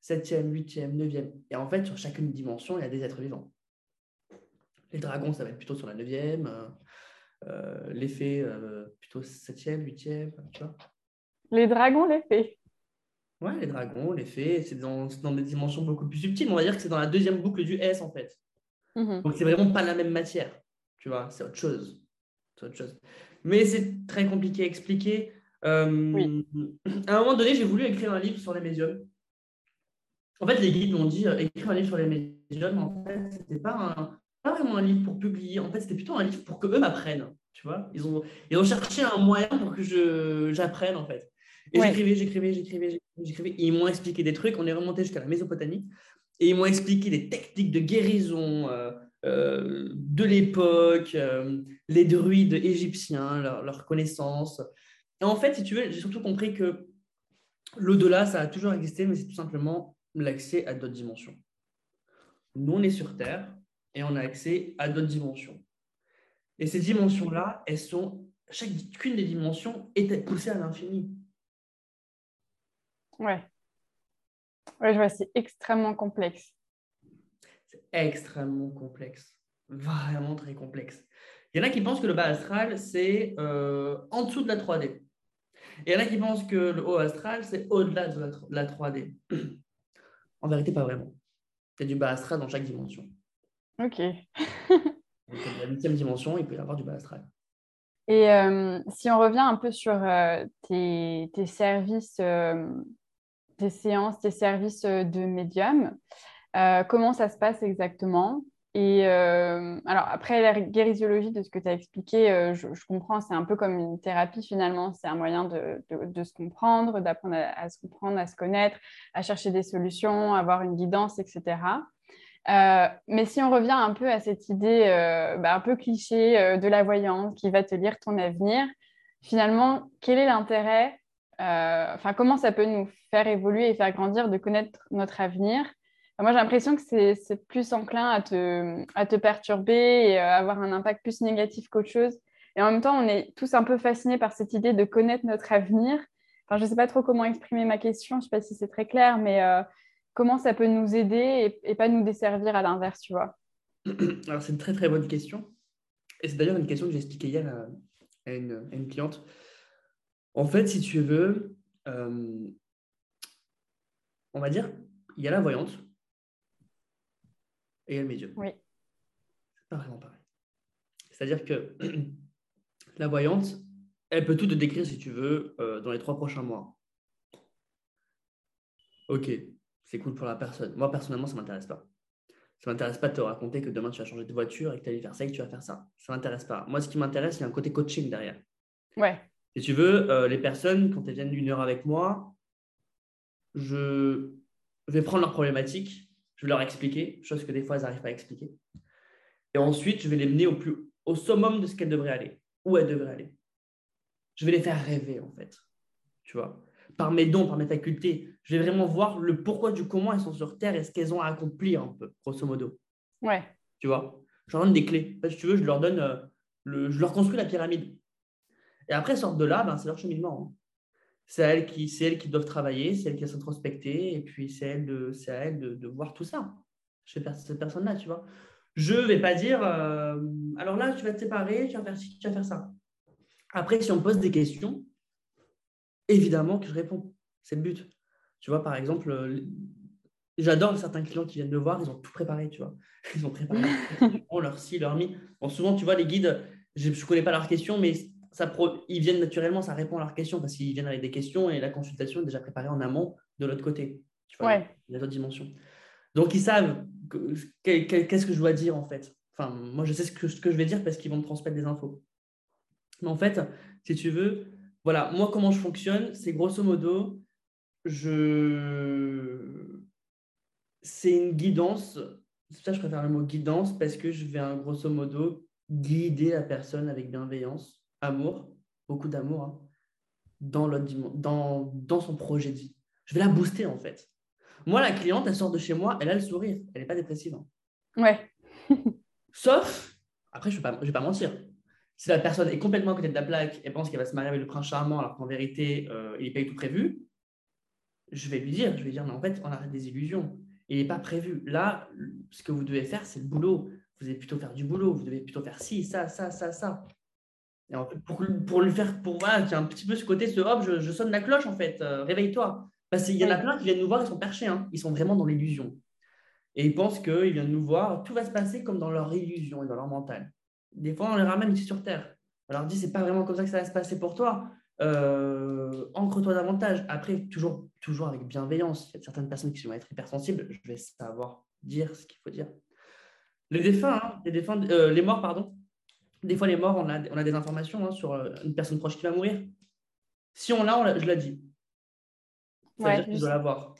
Septième, huitième, neuvième. Et en fait, sur chacune dimension, il y a des êtres vivants. Les dragons, ça va être plutôt sur la neuvième. Euh, euh, l'effet euh, plutôt 7e, 8e, tu vois. Les dragons, l'effet Ouais, les dragons, l'effet, c'est dans, dans, des dimensions beaucoup plus subtiles. On va dire que c'est dans la deuxième boucle du S, en fait. Mhm. Donc, c'est vraiment pas la même matière. Tu vois, c'est autre chose. C'est autre chose. Mais c'est très compliqué à expliquer. Euh, à un moment donné, j'ai voulu écrire un livre sur les médiums. En fait, les guides m'ont dit écrire un livre sur les médiums. En fait, c'était pas un, pas vraiment un livre pour publier. En fait, c'était plutôt un livre pour que eux m'apprennent. Tu vois ils ont, ils ont cherché un moyen pour que j'apprenne, en fait. Et j'écrivais, j'écrivais, j'écrivais, j'écrivais. Ils m'ont expliqué des trucs. On est remonté jusqu'à la Mésopotamie. Et ils m'ont expliqué des techniques de guérison euh, euh, de l'époque, euh, les druides égyptiens, leurs leur connaissances. Et en fait, si tu veux, j'ai surtout compris que l'au-delà, ça a toujours existé, mais c'est tout simplement l'accès à d'autres dimensions. Nous, on est sur Terre et on a accès à d'autres dimensions. Et ces dimensions-là, elles sont, chacune des dimensions est poussée à l'infini. Ouais. Ouais, je vois, c'est extrêmement complexe. C'est extrêmement complexe. Vraiment très complexe. Il y en a qui pensent que le bas astral, c'est euh, en dessous de la 3D. Et il y en a qui pensent que le haut astral, c'est au-delà de la, 3D. En vérité, pas vraiment. Il y a du bas astral dans chaque dimension. Ok. Donc, la huitième dimension, il peut y avoir du bas astral. Et euh, si on revient un peu sur euh, tes, services tes séances, tes services euh, de médium. Euh, comment ça se passe exactement? Et euh, alors après la guérisiologie de ce que tu as expliqué, je, comprends, c'est un peu comme une thérapie finalement, c'est un moyen de, de, se comprendre, d'apprendre à, se comprendre, à se connaître, à chercher des solutions, avoir une guidance, etc. mais si on revient un peu à cette idée bah, un peu cliché de la voyante qui va te lire ton avenir, finalement, quel est l'intérêt euh, enfin, comment ça peut nous faire évoluer et faire grandir de connaître notre avenir? Moi, j'ai l'impression que c'est plus enclin à te, à te perturber et avoir un impact plus négatif qu'autre chose. Et en même temps, on est tous un peu fascinés par cette idée de connaître notre avenir. Enfin, je ne sais pas trop comment exprimer ma question, je ne sais pas si c'est très clair, mais euh, comment ça peut nous aider et, pas nous desservir à l'inverse, tu vois Alors, c'est une très très bonne question. Et c'est d'ailleurs une question que j'ai expliquée hier à, une, à une cliente. En fait, si tu veux, euh, on va dire, il y a la voyante et il y a le médium. Oui. C'est pas vraiment pareil. C'est-à-dire que la voyante, elle peut tout te décrire, si tu veux, euh, dans les trois prochains mois. Ok, c'est cool pour la personne. Moi, personnellement, ça ne m'intéresse pas. Ça ne m'intéresse pas de te raconter que demain, tu vas changer de voiture et que tu vas faire ça et que tu vas faire ça. Ça ne m'intéresse pas. Moi, ce qui m'intéresse, il y a un côté coaching derrière. Ouais. Si tu veux, euh, les personnes, quand elles viennent d'une heure avec moi, je vais prendre leurs problématiques, je vais leur expliquer, chose que des fois, elles n'arrivent pas à expliquer. Et ensuite, je vais les mener au, plus, au summum de ce qu'elles devraient aller, où elles devraient aller. Je vais les faire rêver, en fait. Tu vois? Par mes dons, par mes facultés. Je vais vraiment voir le pourquoi du comment elles sont sur Terre et ce qu'elles ont à accomplir, un peu, grosso modo. Ouais. Tu vois Je leur donne des clés. si tu veux, je leur donne, euh, le, je leur construis la pyramide. Et après, elles sortent de là, ben, c'est leur cheminement. Hein. C'est elles qui, elles qui doivent travailler, c'est elles qui doivent s'introspecter, et puis c'est elles de, à elles de, de, voir tout ça chez cette personne-là, tu vois. Je ne vais pas dire, euh, alors là, tu vas te séparer, tu vas faire ci, tu vas faire ça. Après, si on me pose des questions, évidemment que je réponds. C'est le but. Tu vois, par exemple, euh, j'adore certains clients qui viennent me voir, ils ont tout préparé, tu vois. Ils ont préparé leur si, leur mi. Bon, souvent, tu vois, les guides, je ne connais pas leurs questions, mais ils viennent naturellement, ça répond à leurs questions parce qu'ils viennent avec des questions et la consultation est déjà préparée en amont de l'autre côté. Tu vois, ouais. Il y a d'autres dimensions. Donc, ils savent qu'est-ce que je dois dire en fait. Enfin, moi, je sais ce que, ce que je vais dire parce qu'ils vont me transmettre des infos. Mais en fait, si tu veux, voilà, moi, comment je fonctionne, c'est grosso modo, je... c'est une guidance. C'est ça que je préfère le mot guidance parce que je vais, un, grosso modo, guider la personne avec bienveillance amour, beaucoup d'amour, hein, dans, dans, dans son projet de vie. Je vais la booster en fait. Moi, la cliente, elle sort de chez moi, elle a le sourire, elle n'est pas dépressive. Hein. Ouais. Sauf, après, je ne vais, pas mentir. Si la personne est complètement à côté de la plaque et pense qu'elle va se marier avec le prince charmant alors qu'en vérité, euh, il n'est pas tout prévu, je vais lui dire, je vais lui dire, mais en fait, on arrête des illusions. Il n'est pas prévu. Là, ce que vous devez faire, c'est le boulot. Vous devez plutôt faire du boulot. Vous devez plutôt faire ci, ça, ça, ça, ça pour, pour lui faire, pour voilà, qu'il y a un petit peu ce côté, ce hop, je, sonne la cloche en fait, euh, réveille-toi. Parce qu'il y en a plein qui viennent nous voir, ils sont perchés, hein. ils sont vraiment dans l'illusion. Et ils pensent qu'ils viennent nous voir, tout va se passer comme dans leur illusion et dans leur mental. Des fois, on les ramène ici sur Terre. On leur dit, c'est pas vraiment comme ça que ça va se passer pour toi. Euh, ancre-toi davantage. Après, toujours, toujours avec bienveillance. Il y a certaines personnes qui vont être hypersensibles. Je vais savoir dire ce qu'il faut dire. Les défunts, hein, les, défunts euh, les morts, pardon, des fois, les morts, on a, on a des informations hein, sur euh, une personne proche qui va mourir. Si on l'a, je l'ai dit. Ça veut dire que tu l'avoir.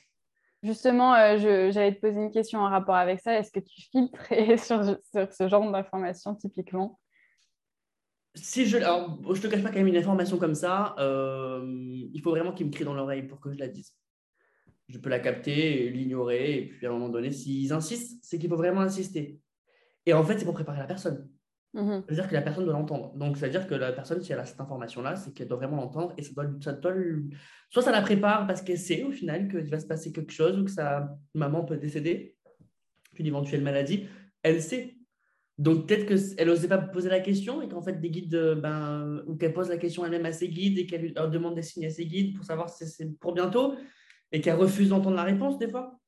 Justement, euh, j'allais te poser une question en rapport avec ça. Est-ce que tu filtres sur, ce genre d'informations typiquement? Si je, alors, je te cache pas quand même une information comme ça, euh, il faut vraiment qu'il me crie dans l'oreille pour que je la dise. Je peux la capter, l'ignorer, et puis à un moment donné, s'ils insistent, c'est qu'il faut vraiment insister. Et en fait, c'est pour préparer la personne. Mhm. C'est-à-dire que la personne doit l'entendre. Donc, c'est-à-dire que la personne, si elle a cette information-là, c'est qu'elle doit vraiment l'entendre et ça doit, ça doit, soit ça la prépare parce qu'elle sait au final qu'il va se passer quelque chose ou que sa maman peut décéder d'une éventuelle maladie. Elle sait. Donc, peut-être qu'elle n'osait pas poser la question et qu'en fait, des guides, euh, ben, ou qu'elle pose la question elle-même à ses guides et qu'elle leur demande des signes à ses guides pour savoir si c'est pour bientôt et qu'elle refuse d'entendre la réponse des fois.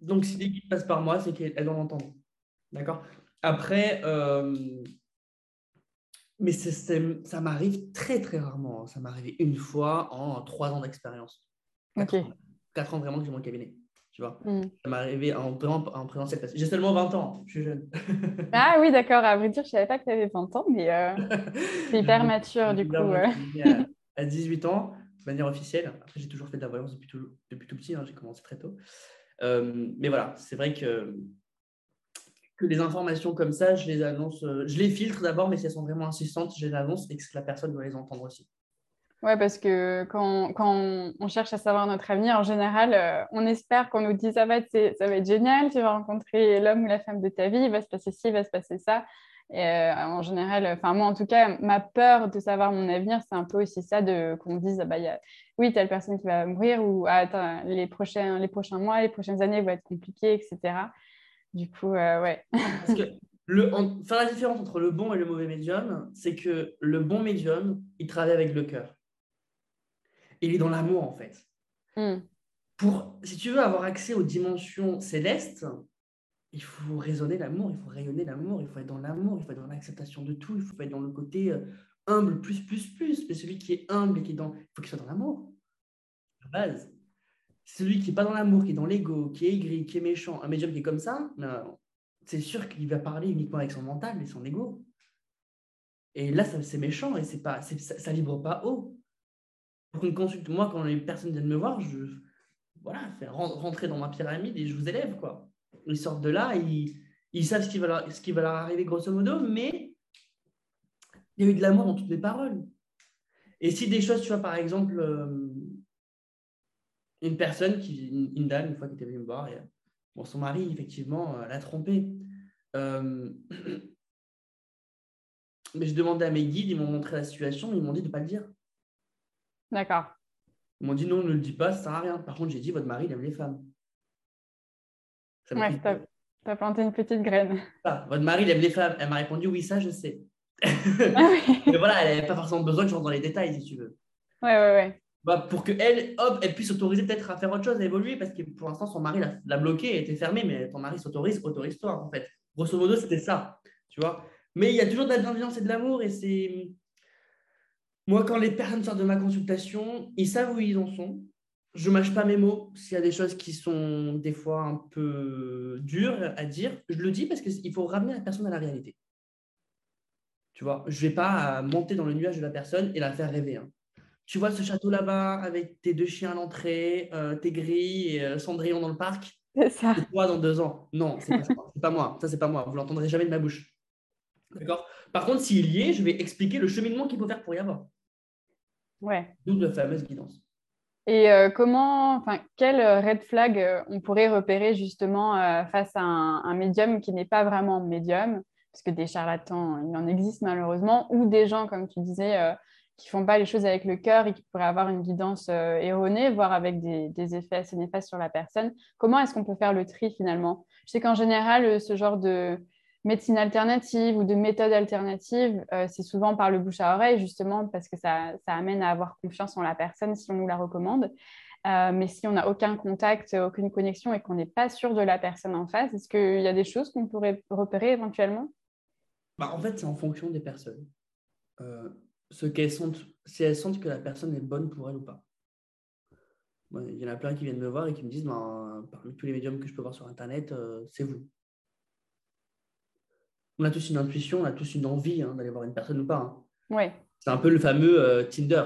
Donc, si des guides passent par moi, c'est qu'elle doit l'entendre. D'accord? Après, euh, mais ça m'arrive très, très rarement. Hein. Ça m'est arrivé une fois en trois ans d'expérience. Quatre, quatre, ans vraiment que j'ai mon cabinet. Tu vois mm. Ça m'est arrivé en, en présentiel. J'ai seulement 20 ans, je suis jeune. ah oui, d'accord. À vrai dire, je ne savais pas que tu avais 20 ans, mais euh, c'est hyper mature du coup. À, 18 ans, de manière officielle. Après, j'ai toujours fait de la voyance depuis tout, depuis tout petit. Hein. J'ai commencé très tôt. Euh, mais voilà, c'est vrai que que les informations comme ça, je les annonce, euh, je les filtre d'abord, mais si elles sont vraiment insistantes, je les annonce et que la personne doit les entendre aussi. Ouais, parce que quand, quand, on cherche à savoir notre avenir, en général, euh, on espère qu'on nous dise ça va, être, ça va être génial, tu vas rencontrer l'homme ou la femme de ta vie, il va se passer ci, il va se passer ça. Et euh, en général, enfin moi en tout cas, ma peur de savoir mon avenir, c'est un peu aussi ça de qu'on dise ah bah y a, oui telle personne qui va mourir ou ah, attends, les prochains les prochains mois, les prochaines années vont être compliquées, etc. Du coup, euh, ouais. Parce que le, faire la différence entre le bon et le mauvais médium, c'est que le bon médium, il travaille avec le cœur. Il est dans l'amour, en fait. Hmm. Pour, si tu veux avoir accès aux dimensions célestes, il faut raisonner l'amour, il faut rayonner l'amour, il faut être dans l'amour, il faut être dans l'acceptation de tout, il faut être dans le côté euh, humble, plus, plus, plus. Mais celui qui est humble et qui est dans. Il faut qu'il soit dans l'amour. À base celui qui n'est pas dans l'amour, qui est dans l'ego, qui est aigri, qui est méchant, un médium qui est comme ça, ben, c'est sûr qu'il va parler uniquement avec son mental et son ego. Et là, c'est méchant et c'est pas, ça, ne vibre pas haut. Pour une consulte, moi, quand les personnes viennent me voir, je voilà, rentrer dans ma pyramide et je vous élève. Quoi. Ils sortent de là, ils, savent ce qui, va leur, arriver grosso modo, mais il y a eu de l'amour dans toutes mes paroles. Et si des choses, tu vois, par exemple, euh, une personne, qui, une, dame, une fois qui était venue me voir, et, bon, son mari, effectivement, euh, l'a trompée. Euh, mais je demandais à mes guides, ils m'ont montré la situation, mais ils m'ont dit de ne pas le dire. D'accord. Ils m'ont dit non, ne le dis pas, ça ne sert à rien. Par contre, j'ai dit, votre mari, il aime les femmes. ouais, tu as, planté une petite graine. votre mari, il aime les femmes. Elle m'a répondu, oui, ça, je sais. Ah mais voilà, elle n'avait pas forcément besoin que je rentre dans les détails, si tu veux. Ouais, ouais, ouais. Bah, pour qu'elle, hop, elle puisse s'autoriser peut-être à faire autre chose, à évoluer, parce que pour l'instant, son mari l'a bloqué, elle était fermée, mais ton mari s'autorise, autorise-toi, en fait. Grosso modo, c'était ça, tu vois. Mais il y a toujours de la bienveillance et de l'amour, et c'est... Moi, quand les personnes sortent de ma consultation, ils savent où ils en sont. Je mâche pas mes mots. S'il y a des choses qui sont des fois un peu dures à dire, je le dis parce qu'il faut ramener la personne à la réalité. Tu vois, je vais pas monter dans le nuage de la personne et la faire rêver. Hein tu vois ce château là-bas avec tes deux chiens à l'entrée, euh, tes grilles et euh, Cendrillon dans le parc? C'est ça. C'est toi dans deux ans. Non, c'est pas, pas moi. Ça, c'est pas moi. Vous l'entendrez jamais de ma bouche. D'accord? Par contre, s'il y est, je vais expliquer le cheminement qu'il faut faire pour y avoir. Ouais. D'où la fameuse guidance. Et euh, comment, enfin, quel red flag on pourrait repérer justement face à un, un médium qui n'est pas vraiment médium? Parce que des charlatans, il en existe malheureusement, ou des gens, comme tu disais, qui font pas les choses avec le cœur et qui pourraient avoir une guidance euh, erronée, voire avec des, effets assez néfastes sur la personne. Comment est-ce qu'on peut faire le tri finalement? Je sais qu'en général, euh, ce genre de médecine alternative ou de méthode alternative, euh, c'est souvent par le bouche à oreille, justement, parce que ça, amène à avoir confiance en la personne si on nous la recommande. mais si on n'a aucun contact, aucune connexion et qu'on n'est pas sûr de la personne en face, est-ce qu'il y a des choses qu'on pourrait repérer éventuellement? Bah, En fait, c'est en fonction des personnes ce qu'elles sentent, si elles sentent que la personne est bonne pour elle ou pas. Il y en a plein qui viennent me voir et qui me disent ben, parmi tous les médiums que je peux voir sur Internet, euh, c'est vous. on a tous une intuition, on a tous une envie hein, d'aller voir une personne ou pas. Hein. Ouais. C'est un peu le fameux euh, Tinder.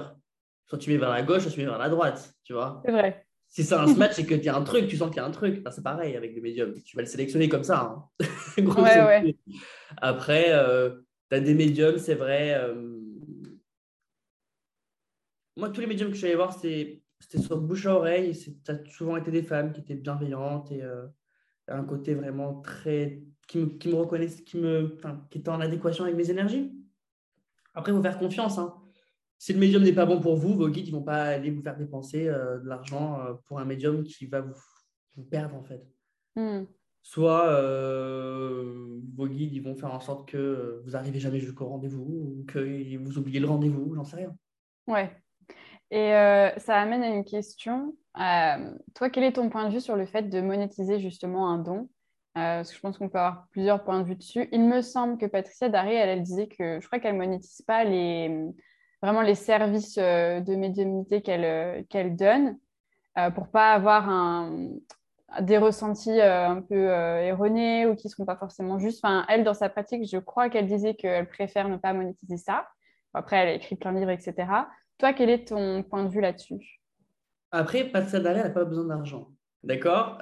Soit tu mets vers la gauche, soit tu mets vers la droite, tu vois. C'est vrai. Si c'est un match et que tu as un truc, tu sens qu'il y a un truc. c'est pareil avec le médium. Tu vas le sélectionner comme ça. Hein. ouais, ouais. Après, euh, tu as des médiums, c'est vrai. Euh, moi, tous les médiums que je suis allé voir, c'était sur bouche à oreille. Ça a souvent été des femmes qui étaient bienveillantes et un côté vraiment très. qui me, qui me reconnaissent, qui, me, qui étaient en adéquation avec mes énergies. Après, il faut faire confiance. Hein. Si le médium n'est pas bon pour vous, vos guides ne vont pas aller vous faire dépenser euh, de l'argent euh, pour un médium qui va vous, vous perdre, en fait. Hmm. Soit euh, vos guides ils vont faire en sorte que vous n'arrivez jamais jusqu'au rendez-vous ou que vous oubliez le rendez-vous, j'en sais rien. Ouais. Et ça amène à une question. toi, quel est ton point de vue sur le fait de monétiser justement un don? Parce que je pense qu'on peut avoir plusieurs points de vue dessus. Il me semble que Patricia Daré, elle, disait que je crois qu'elle monétise pas vraiment les services euh, de médiumnité qu'elle euh, donne euh, pour pas avoir des ressentis un peu erronés ou qui ne seront pas forcément justes. Enfin, elle, dans sa pratique, je crois qu'elle disait qu'elle préfère ne pas monétiser ça. Après, elle a écrit plein de livres, etc. Toi, quel est ton point de vue là-dessus? Après, Daré, elle n'a pas besoin d'argent. D'accord?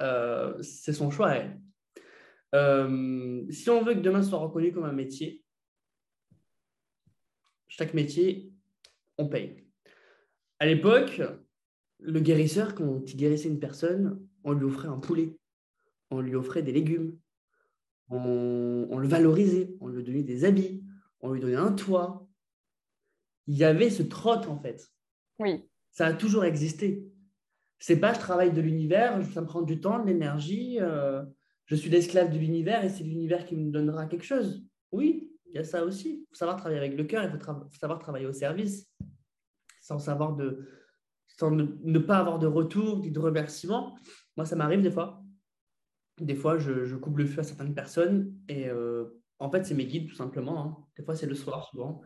C'est son choix, elle. si on veut que demain soit reconnu comme un métier, chaque métier on paye. À l'époque, le guérisseur, quand il guérissait une personne, on lui offrait un poulet, on lui offrait des légumes, on, le valorisait, on lui donnait des habits, on lui donnait un toit. Il y avait ce troc, en fait. Oui. Ça a toujours existé. C'est pas je travaille de l'univers, ça me prend du temps, de l'énergie, euh, je suis l'esclave de l'univers et c'est l'univers qui me donnera quelque chose. Oui, il y a ça aussi. Il faut savoir travailler avec le cœur, il faut savoir travailler au service sans savoir de, sans ne, pas avoir de retour ni de remerciement. Moi, ça m'arrive des fois. Des fois, je, coupe le feu à certaines personnes et euh, en fait, c'est mes guides tout simplement. Hein. Des fois, c'est le soir souvent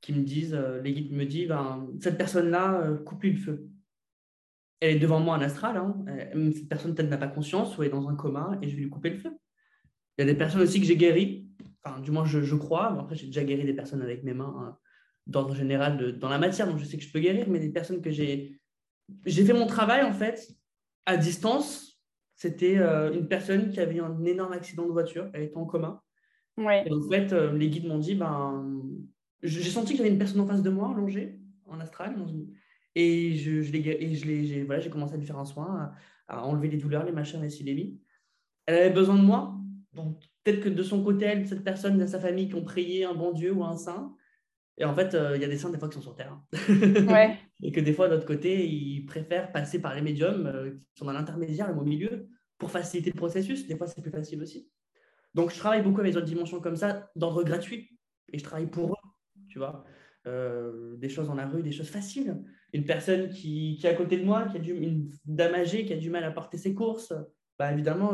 qui me disent, euh, les guides me disent, ben, cette personne-là, euh, coupe-lui le feu. Elle est devant moi en astral. Hein. Cette personne peut-être n'a pas conscience ou est dans un coma et je vais lui couper le feu. Il y a des personnes aussi que j'ai guéries, enfin, du moins je, je crois. Après, j'ai déjà guéri des personnes avec mes mains hein d'ordre général dans la matière, donc je sais que je peux guérir, mais des personnes que j'ai... J'ai fait mon travail, en fait, à distance. C'était euh, une personne qui avait eu un énorme accident de voiture, elle était en coma. Ouais. Et en fait, euh, les guides m'ont dit, ben, j'ai senti qu'il y avait une personne en face de moi, allongée, en astral, et je, je l'ai, j'ai, voilà, commencé à lui faire un soin, à, enlever les douleurs, les machins, les ci, Elle avait besoin de moi, donc peut-être que de son côté, elle, cette personne, de sa famille qui ont prié un bon Dieu ou un saint, et en fait, euh, il y a des saints des fois qui sont sur Terre. Ouais. et que des fois, de l'autre côté, ils préfèrent passer par les médiums euh, qui sont dans l'intermédiaire, au milieu, pour faciliter le processus. Des fois, c'est plus facile aussi. Donc, je travaille beaucoup avec d'autres dimensions comme ça, d'ordre gratuit. Et je travaille pour eux, tu vois. Euh, des choses dans la rue, des choses faciles. Une personne qui, qui est à côté de moi, qui a du, une dame âgée qui a du mal à porter ses courses, bah, évidemment,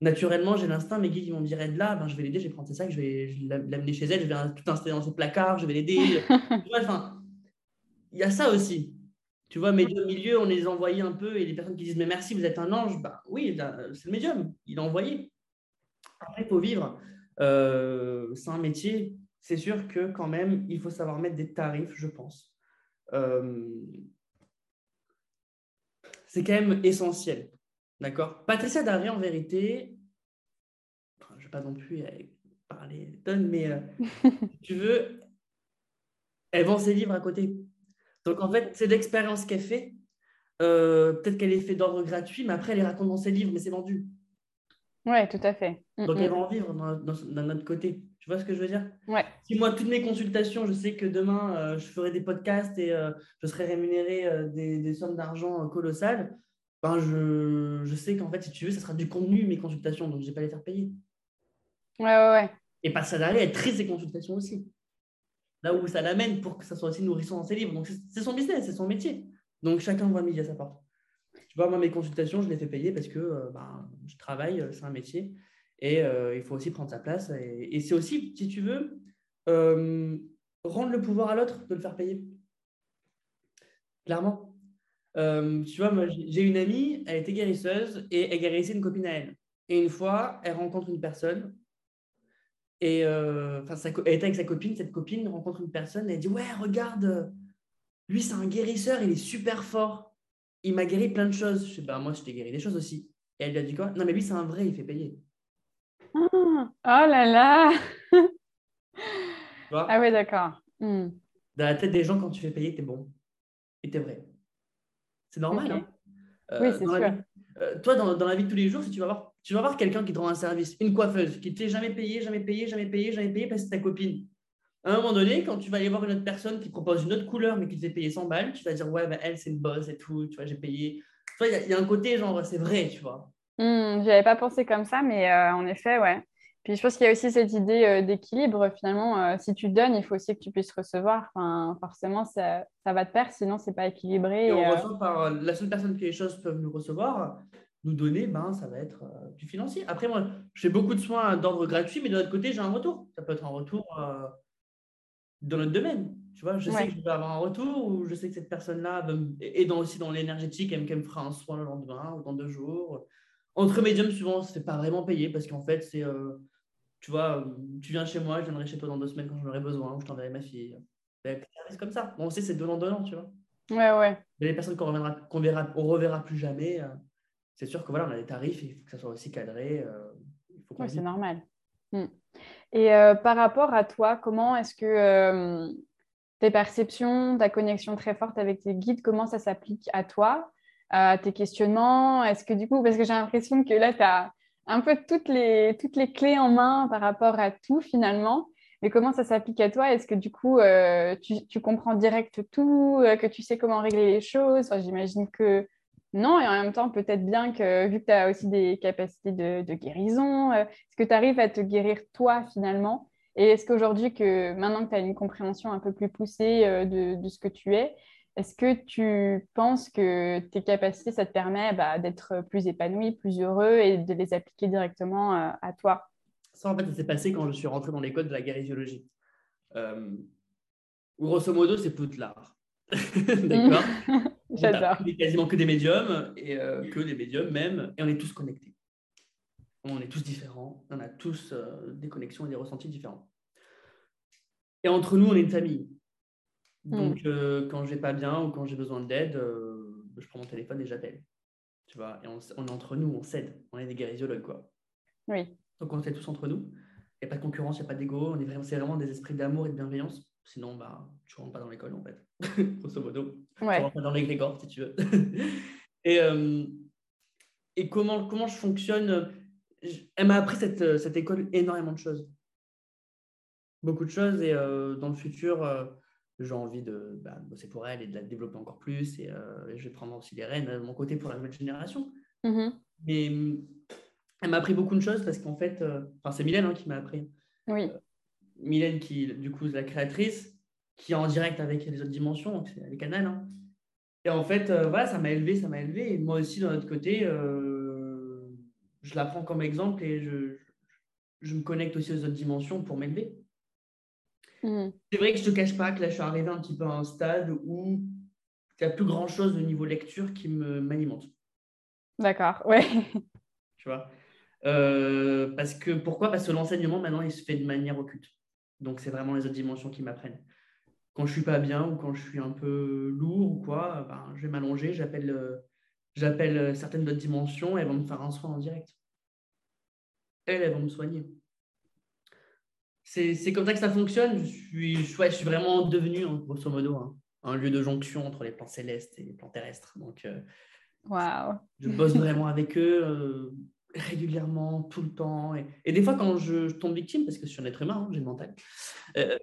naturellement, j'ai l'instinct, mes guides ils vont me dire aide là, ben, je vais l'aider, je vais prendre ses sacs, je vais l'amener chez elle, je vais tout installer dans ses placards, je vais l'aider. enfin, il y a ça aussi. Tu vois, médium milieu, on les envoyé un peu et les personnes qui disent mais merci, vous êtes un ange, bah oui, c'est le médium, il a envoyé. Après, il faut vivre. Euh, c'est un métier, c'est sûr que quand même, il faut savoir mettre des tarifs, je pense. Euh, c'est quand même essentiel. D'accord? Patricia Daré, en vérité, je ne vais pas non plus parler tonnes, mais euh, si tu veux, elle vend ses livres à côté. Donc, en fait, c'est l'expérience qu'elle fait. Euh, peut-être qu'elle est faite d'ordre gratuit, mais après, elle les raconte dans ses livres, mais c'est vendu. Oui, tout à fait. Mm, Donc, elle mm. va en vivre d'un autre côté. Tu vois ce que je veux dire? Ouais. Si moi, toutes mes consultations, je sais que demain, je ferai des podcasts et je serai rémunéré des, des, sommes d'argent colossales, ben je, je, sais qu'en fait, si tu veux, ça sera du contenu, mes consultations, donc je ne vais pas les faire payer. Ouais, ouais, ouais. Et pas ça d'aller être triste ses consultations aussi. Là où ça l'amène pour que ça soit aussi nourrissant dans ses livres. Donc, c'est son business, c'est son métier. Donc, chacun voit midi à sa porte. Tu vois, moi, mes consultations, je les fais payer parce que euh, ben, je travaille, euh, c'est un métier. Et euh, il faut aussi prendre sa place. Et, c'est aussi, si tu veux, rendre le pouvoir à l'autre de le faire payer. Clairement. Tu vois, moi, j'ai une amie, elle était guérisseuse et elle guérissait une copine à elle. Et une fois, elle rencontre une personne Et elle était avec sa copine, cette copine rencontre une personne, et elle dit Ouais, regarde, lui, c'est un guérisseur, il est super fort. Il m'a guéri plein de choses. Je sais, bah, moi, je t'ai guéri des choses aussi. Et elle lui a dit quoi? Non, mais lui, c'est un vrai, il fait payer. Ah, oh là là Ah ouais, d'accord. Hmm. Dans la tête des gens, quand tu fais payer, t'es bon. Et t'es vrai. C'est normal. Hein euh, oui, c'est sûr. Euh, toi, dans, dans, la vie de tous les jours, si tu vas voir, tu vas voir quelqu'un qui te rend un service, une coiffeuse, qui ne t'est jamais payé, jamais payé, jamais payé, jamais payé parce que c'est ta copine. À un moment donné, quand tu vas aller voir une autre personne qui propose une autre couleur, mais qui te fait payer 100 balles, tu vas dire, ouais, bah, elle, c'est une boss et tout, tu vois, j'ai payé. Tu vois, il y, a un côté, genre, c'est vrai, tu vois. Je n'avais pas pensé comme ça, mais euh, en effet, ouais. Puis je pense qu'il y a aussi cette idée euh, d'équilibre. Finalement, euh, si tu donnes, il faut aussi que tu puisses recevoir. Enfin, forcément, ça, ça va de pair, sinon, c'est pas équilibré. Et, on reçoit par la seule personne que les choses peuvent nous recevoir, nous donner, ben, ça va être du financier. Après, moi, je fais beaucoup de soins d'ordre gratuit, mais de l'autre côté, j'ai un retour. Ça peut être un retour dans notre domaine. Tu vois, je sais que je vais avoir un retour ou je sais que cette personne-là est dans, aussi dans l'énergétique, elle, me fera un soin le lendemain ou dans deux jours. Entre médiums, souvent, ce n'est pas vraiment payé parce qu'en fait, c'est, euh, tu vois, tu viens chez moi, je viendrai chez toi dans deux semaines quand j'en aurai besoin ou je t'enverrai ma fille. Ben, c'est comme ça. Bon, on sait, c'est donnant-donnant, tu vois. Ouais, ouais. Mais les personnes qu'on reviendra, qu'on verra, on reverra plus jamais, euh, c'est sûr que voilà, on a des tarifs, il faut que ça soit aussi cadré. Euh, oui, c'est normal. Hmm. Et euh, par rapport à toi, comment est-ce que euh, tes perceptions, ta connexion très forte avec tes guides, comment ça s'applique à toi, à tes questionnements? Est-ce que du coup, parce que j'ai l'impression que là, tu as un peu toutes les, toutes les clés en main par rapport à tout finalement, mais comment ça s'applique à toi? Est-ce que du coup, euh, tu, tu, comprends direct tout, que tu sais comment régler les choses? J'imagine que non, et en même temps, peut-être bien que vu que tu as aussi des capacités de, guérison, euh, est-ce que tu arrives à te guérir toi finalement? Et est-ce qu'aujourd'hui, que maintenant que tu as une compréhension un peu plus poussée euh, de, ce que tu es, est-ce que tu penses que tes capacités, ça te permet bah, d'être plus épanoui, plus heureux et de les appliquer directement euh, à toi? Ça, en fait, ça s'est passé quand je suis rentré dans l'école de la guérésiologie. grosso modo, c'est l'art. D'accord J'adore. quasiment que des médiums et euh, que des médiums même, et on est tous connectés. On est tous différents, on a tous euh, des connexions et des ressentis différents. Et entre nous, on est une famille. Donc, mm. euh, quand je vais pas bien ou quand j'ai besoin d'aide, je prends mon téléphone et j'appelle. Tu vois, et on, est entre nous, on s'aide. On est des guérisiologues, quoi. Oui. Donc, on s'aide tous entre nous. Il n'y a pas de concurrence, il n'y a pas d'ego. C'est vraiment des esprits d'amour et de bienveillance. Sinon, bah, tu rentres pas dans l'école, en fait, grosso modo. Ouais. Tu rentres pas dans l'égrégore, si tu veux. et, euh, et comment, comment je fonctionne Elle m'a appris cette, cette, école énormément de choses. Beaucoup de choses. Et euh, dans le futur, euh, j'ai envie de bah, bosser pour elle et de la développer encore plus. Et, je vais prendre aussi les rênes de mon côté pour la nouvelle génération. Mm-hmm. Mais elle m'a appris beaucoup de choses parce qu'en fait, enfin, c'est Mylène hein, qui m'a appris. Oui. Mylène, qui du coup, est la créatrice, qui est en direct avec les autres dimensions, donc c'est les canaux. Hein. Et en fait, euh, voilà, ça m'a élevé, ça m'a élevé. Et moi aussi, d'un autre côté, euh, je la prends comme exemple et je, je, me connecte aussi aux autres dimensions pour m'élever. Mmh. C'est vrai que je te cache pas que là, je suis arrivé un petit peu à un stade où il n'y a plus grand chose de niveau lecture qui m'alimente. D'accord, ouais. Tu vois? Euh, parce que, Pourquoi? Parce que l'enseignement, maintenant, il se fait de manière occulte. Donc, c'est vraiment les autres dimensions qui m'apprennent. Quand je suis pas bien ou quand je suis un peu lourd ou quoi, ben, je vais m'allonger, j'appelle euh, j'appelle euh, certaines autres dimensions et elles vont me faire un soin en direct. Elles, elles vont me soigner. C'est comme ça que ça fonctionne. Je suis, je, suis vraiment devenu, hein, grosso modo, hein, un lieu de jonction entre les plans célestes et les plans terrestres. Donc, euh, je bosse vraiment avec eux régulièrement, tout le temps. Et, des fois, quand je, tombe victime, parce que je suis un être humain, hein, j'ai le mental, euh,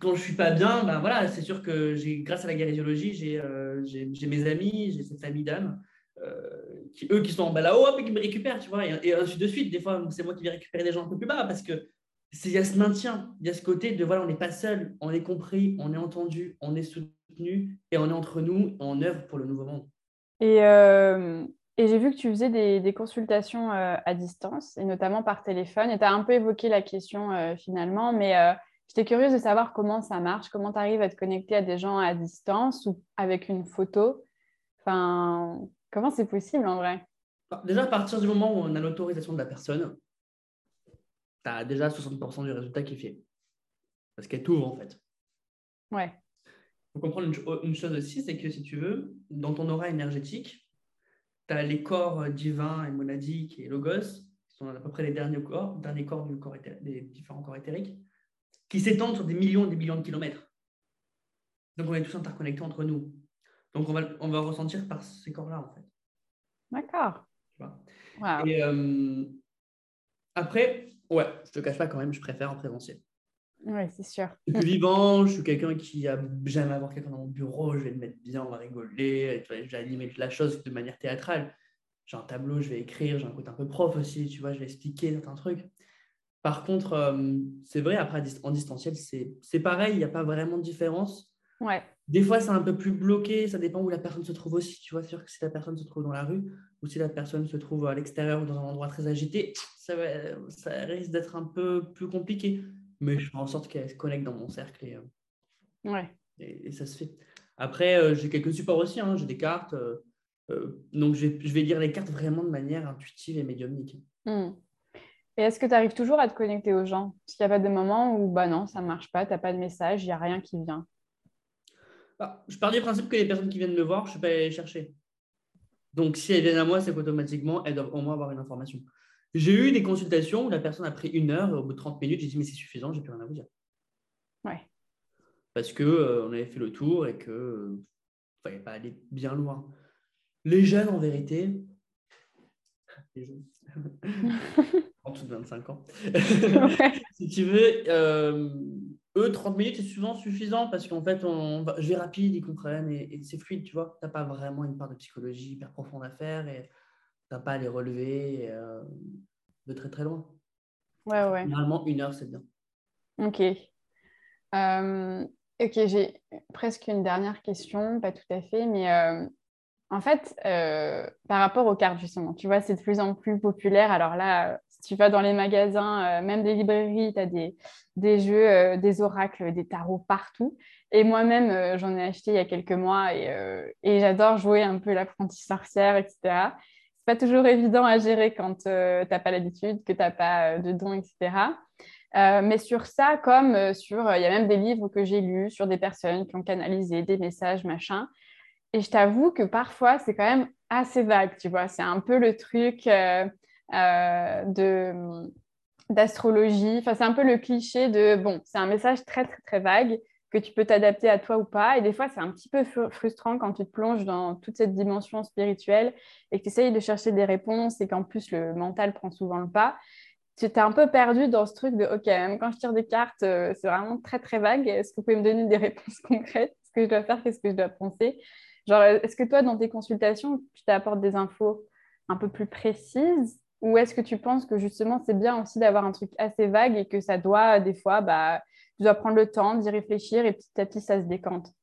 quand je suis pas bien, ben voilà, c'est sûr que j'ai, grâce à la guérésiologie, euh, j'ai, j'ai, mes amis, j'ai cette famille d'âmes, euh, eux qui sont en bas là-haut, et qui me récupèrent, tu vois, et, et, ainsi de suite. Des fois, c'est moi qui vais récupérer des gens un peu plus bas, parce que il y a ce maintien, il y a ce côté de voilà, on n'est pas seul, on est compris, on est entendu, on est soutenu, et on est entre nous, en œuvre pour le nouveau monde. Et et j'ai vu que tu faisais des, consultations euh, à distance, et notamment par téléphone. Et tu as un peu évoqué la question euh, finalement, mais euh, j'étais curieuse de savoir comment ça marche, comment tu arrives à te connecter à des gens à distance ou avec une photo. Enfin, comment c'est possible en vrai? Déjà, à partir du moment où on a l'autorisation de la personne, tu as déjà 60% du résultat qui est fait. Parce qu'elle t'ouvre, en fait. Ouais. Il faut comprendre une, chose aussi, c'est que si tu veux, dans ton aura énergétique, tu as les corps divins et monadiques et logos, qui sont à peu près les derniers corps, derniers corps du corps des différents corps éthériques, qui s'étendent sur des millions et des millions de kilomètres. Donc on est tous interconnectés entre nous. Donc on va, on va ressentir par ces corps-là, en fait. D'accord. Et euh, après, ouais, je te cache pas quand même, je préfère en présentiel. Oui, c'est sûr. Je suis vivant, je suis quelqu'un qui a jamais avoir quelqu'un dans mon bureau, je vais me mettre bien, on va rigoler, je vais animer la chose de manière théâtrale. J'ai un tableau, je vais écrire, j'ai un côté un peu prof aussi, tu vois, je vais expliquer certains trucs. Par contre, euh, c'est vrai, après, en distanciel, c'est pareil, il n'y a pas vraiment de différence. Ouais. Des fois, c'est un peu plus bloqué, ça dépend où la personne se trouve aussi. Tu vois, sûr que si la personne se trouve dans la rue ou si la personne se trouve à l'extérieur ou dans un endroit très agité, ça, ça risque d'être un peu plus compliqué. Mais je fais en sorte qu'elle se connecte dans mon cercle et, euh, ouais. et, ça se fait. Après, euh, j'ai quelques supports aussi, hein. j'ai des cartes. donc, je vais, lire les cartes vraiment de manière intuitive et médiumnique. Hmm. Et est-ce que tu arrives toujours à te connecter aux gens? Parce qu'il n'y a pas de moment où, bah non, ça ne marche pas, tu n'as pas de message, il n'y a rien qui vient. Bah, je pars du principe que les personnes qui viennent me voir, je ne suis pas aller les chercher. Donc, si elles viennent à moi, c'est qu'automatiquement, elles doivent au moins avoir une information. J'ai eu des consultations où la personne a pris une heure, au bout de 30 minutes, j'ai dit, mais c'est suffisant, j'ai plus rien à vous dire. Ouais. Parce qu'on euh, on avait fait le tour et qu'il ne fallait pas aller bien loin. Les jeunes, en vérité, les jeunes. en dessous de 25 ans. si tu veux, euh, eux, 30 minutes, c'est souvent suffisant parce qu'en fait, on va, je vais rapide, ils comprennent et, c'est fluide, tu vois. Tu n'as pas vraiment une part de psychologie hyper profonde à faire et tu n'as pas à les relever euh, de très très loin. Ouais, ouais. Normalement, une heure, c'est bien. Ok. Euh, ok, j'ai presque une dernière question, pas tout à fait, mais en fait, par rapport aux cartes, justement, tu vois, c'est de plus en plus populaire. Alors là, tu vas dans les magasins, euh, même des librairies, tu as des, des jeux, euh, des oracles, des tarots partout. Et moi-même, euh, j'en ai acheté il y a quelques mois et, et j'adore jouer un peu l'apprenti sorcière, etc. Pas toujours évident à gérer quand tu n'as pas l'habitude, que tu n'as pas de dons, etc. mais sur ça, comme sur, il y a même des livres que j'ai lus sur des personnes qui ont canalisé des messages, machin. Et je t'avoue que parfois, c'est quand même assez vague, tu vois. C'est un peu le truc, euh, de d'astrologie. Enfin, c'est un peu le cliché de bon, c'est un message très très très vague que tu peux t'adapter à toi ou pas. Et des fois, c'est un petit peu frustrant quand tu te plonges dans toute cette dimension spirituelle et que tu essayes de chercher des réponses et qu'en plus le mental prend souvent le pas. Tu t'es un peu perdu dans ce truc de OK, même quand je tire des cartes, euh, c'est vraiment très très vague. Est-ce que vous pouvez me donner des réponses concrètes? Ce que je dois faire, qu'est-ce que je dois penser? Genre, est-ce que toi, dans tes consultations, tu t'apportes des infos un peu plus précises? Ou est-ce que tu penses que justement c'est bien aussi d'avoir un truc assez vague et que ça doit, des fois, bah, tu dois prendre le temps d'y réfléchir et petit à petit ça se décante?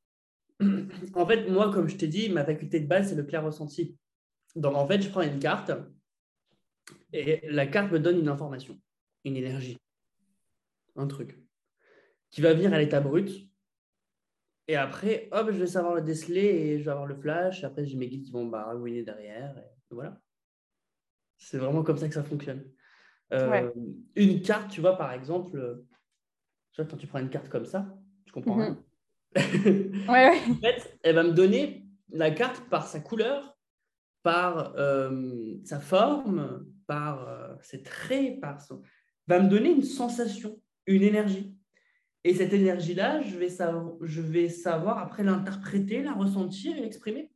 En fait, moi, comme je t'ai dit, ma faculté de base, c'est le clair ressenti. Donc en fait, je prends une carte et la carte me donne une information, une énergie, un truc qui va venir à l'état brut. Et après, hop, je vais savoir le déceler et je vais avoir le flash. Après, j'ai mes guides qui vont bah, derrière. Voilà. C'est vraiment comme ça que ça fonctionne. Euh, une carte, tu vois, par exemple, euh, tu vois, quand tu prends une carte comme ça, tu comprends mhm. ouais, en fait, elle va me donner la carte par sa couleur, par euh, sa forme, par ses traits, par son... va me donner une sensation, une énergie. Et cette énergie-là, je, vais savoir, je vais savoir après l'interpréter, la ressentir et l'exprimer.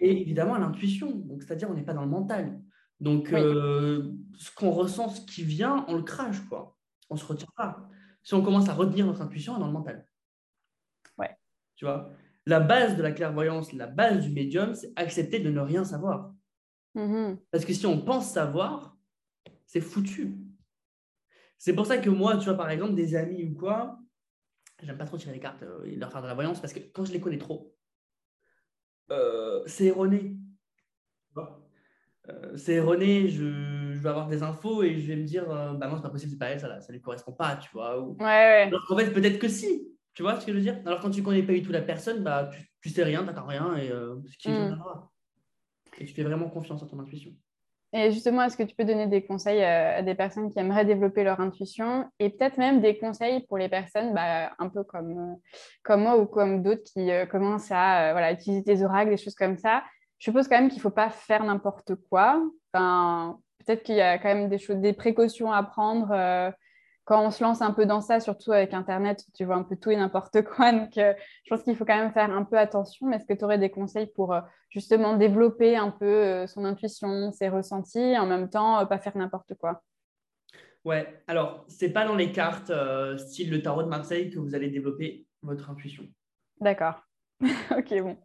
Et évidemment, l'intuition. Donc, c'est-à-dire, on n'est pas dans le mental. Donc, euh, ce qu'on ressent, ce qui vient, on le crache, quoi. On ne se retire pas. Si on commence à retenir notre intuition, on est dans le mental. Ouais. Tu vois? La base de la clairvoyance, la base du médium, c'est accepter de ne rien savoir. Mm-hmm. Parce que si on pense savoir, c'est foutu. C'est pour ça que moi, tu vois, par exemple, des amis ou quoi, j'aime pas trop tirer les cartes euh, et leur faire de la voyance parce que quand je les connais trop, euh, c'est erroné. Tu vois? Euh, c'est erroné, je, vais avoir des infos et je vais me dire, euh, bah non, c'est pas possible, c'est pas elle, ça, ça lui correspond pas, tu vois. Ou... Ouais, Alors qu'en fait, peut-être que si, tu vois ce que je veux dire? Alors quand tu connais pas du tout la personne, bah tu, tu sais rien, t'attends rien et euh, ce qui est mm. Et tu fais vraiment confiance à ton intuition. Et justement, est-ce que tu peux donner des conseils à des personnes qui aimeraient développer leur intuition et peut-être même des conseils pour les personnes bah, un peu comme, comme moi ou comme d'autres qui commencent à voilà, utiliser des oracles, des choses comme ça Je suppose quand même qu'il ne faut pas faire n'importe quoi. Enfin, peut-être qu'il y a quand même des, choses, des précautions à prendre quand on se lance un peu dans ça, surtout avec Internet, tu vois un peu tout et n'importe quoi. Donc, euh, je pense qu'il faut quand même faire un peu attention. Mais est-ce que tu aurais des conseils pour euh, justement développer un peu euh, son intuition, ses ressentis, et en même temps, pas faire n'importe quoi? Ouais, alors, c'est pas dans les cartes style le tarot de Marseille que vous allez développer votre intuition. D'accord. ok, bon.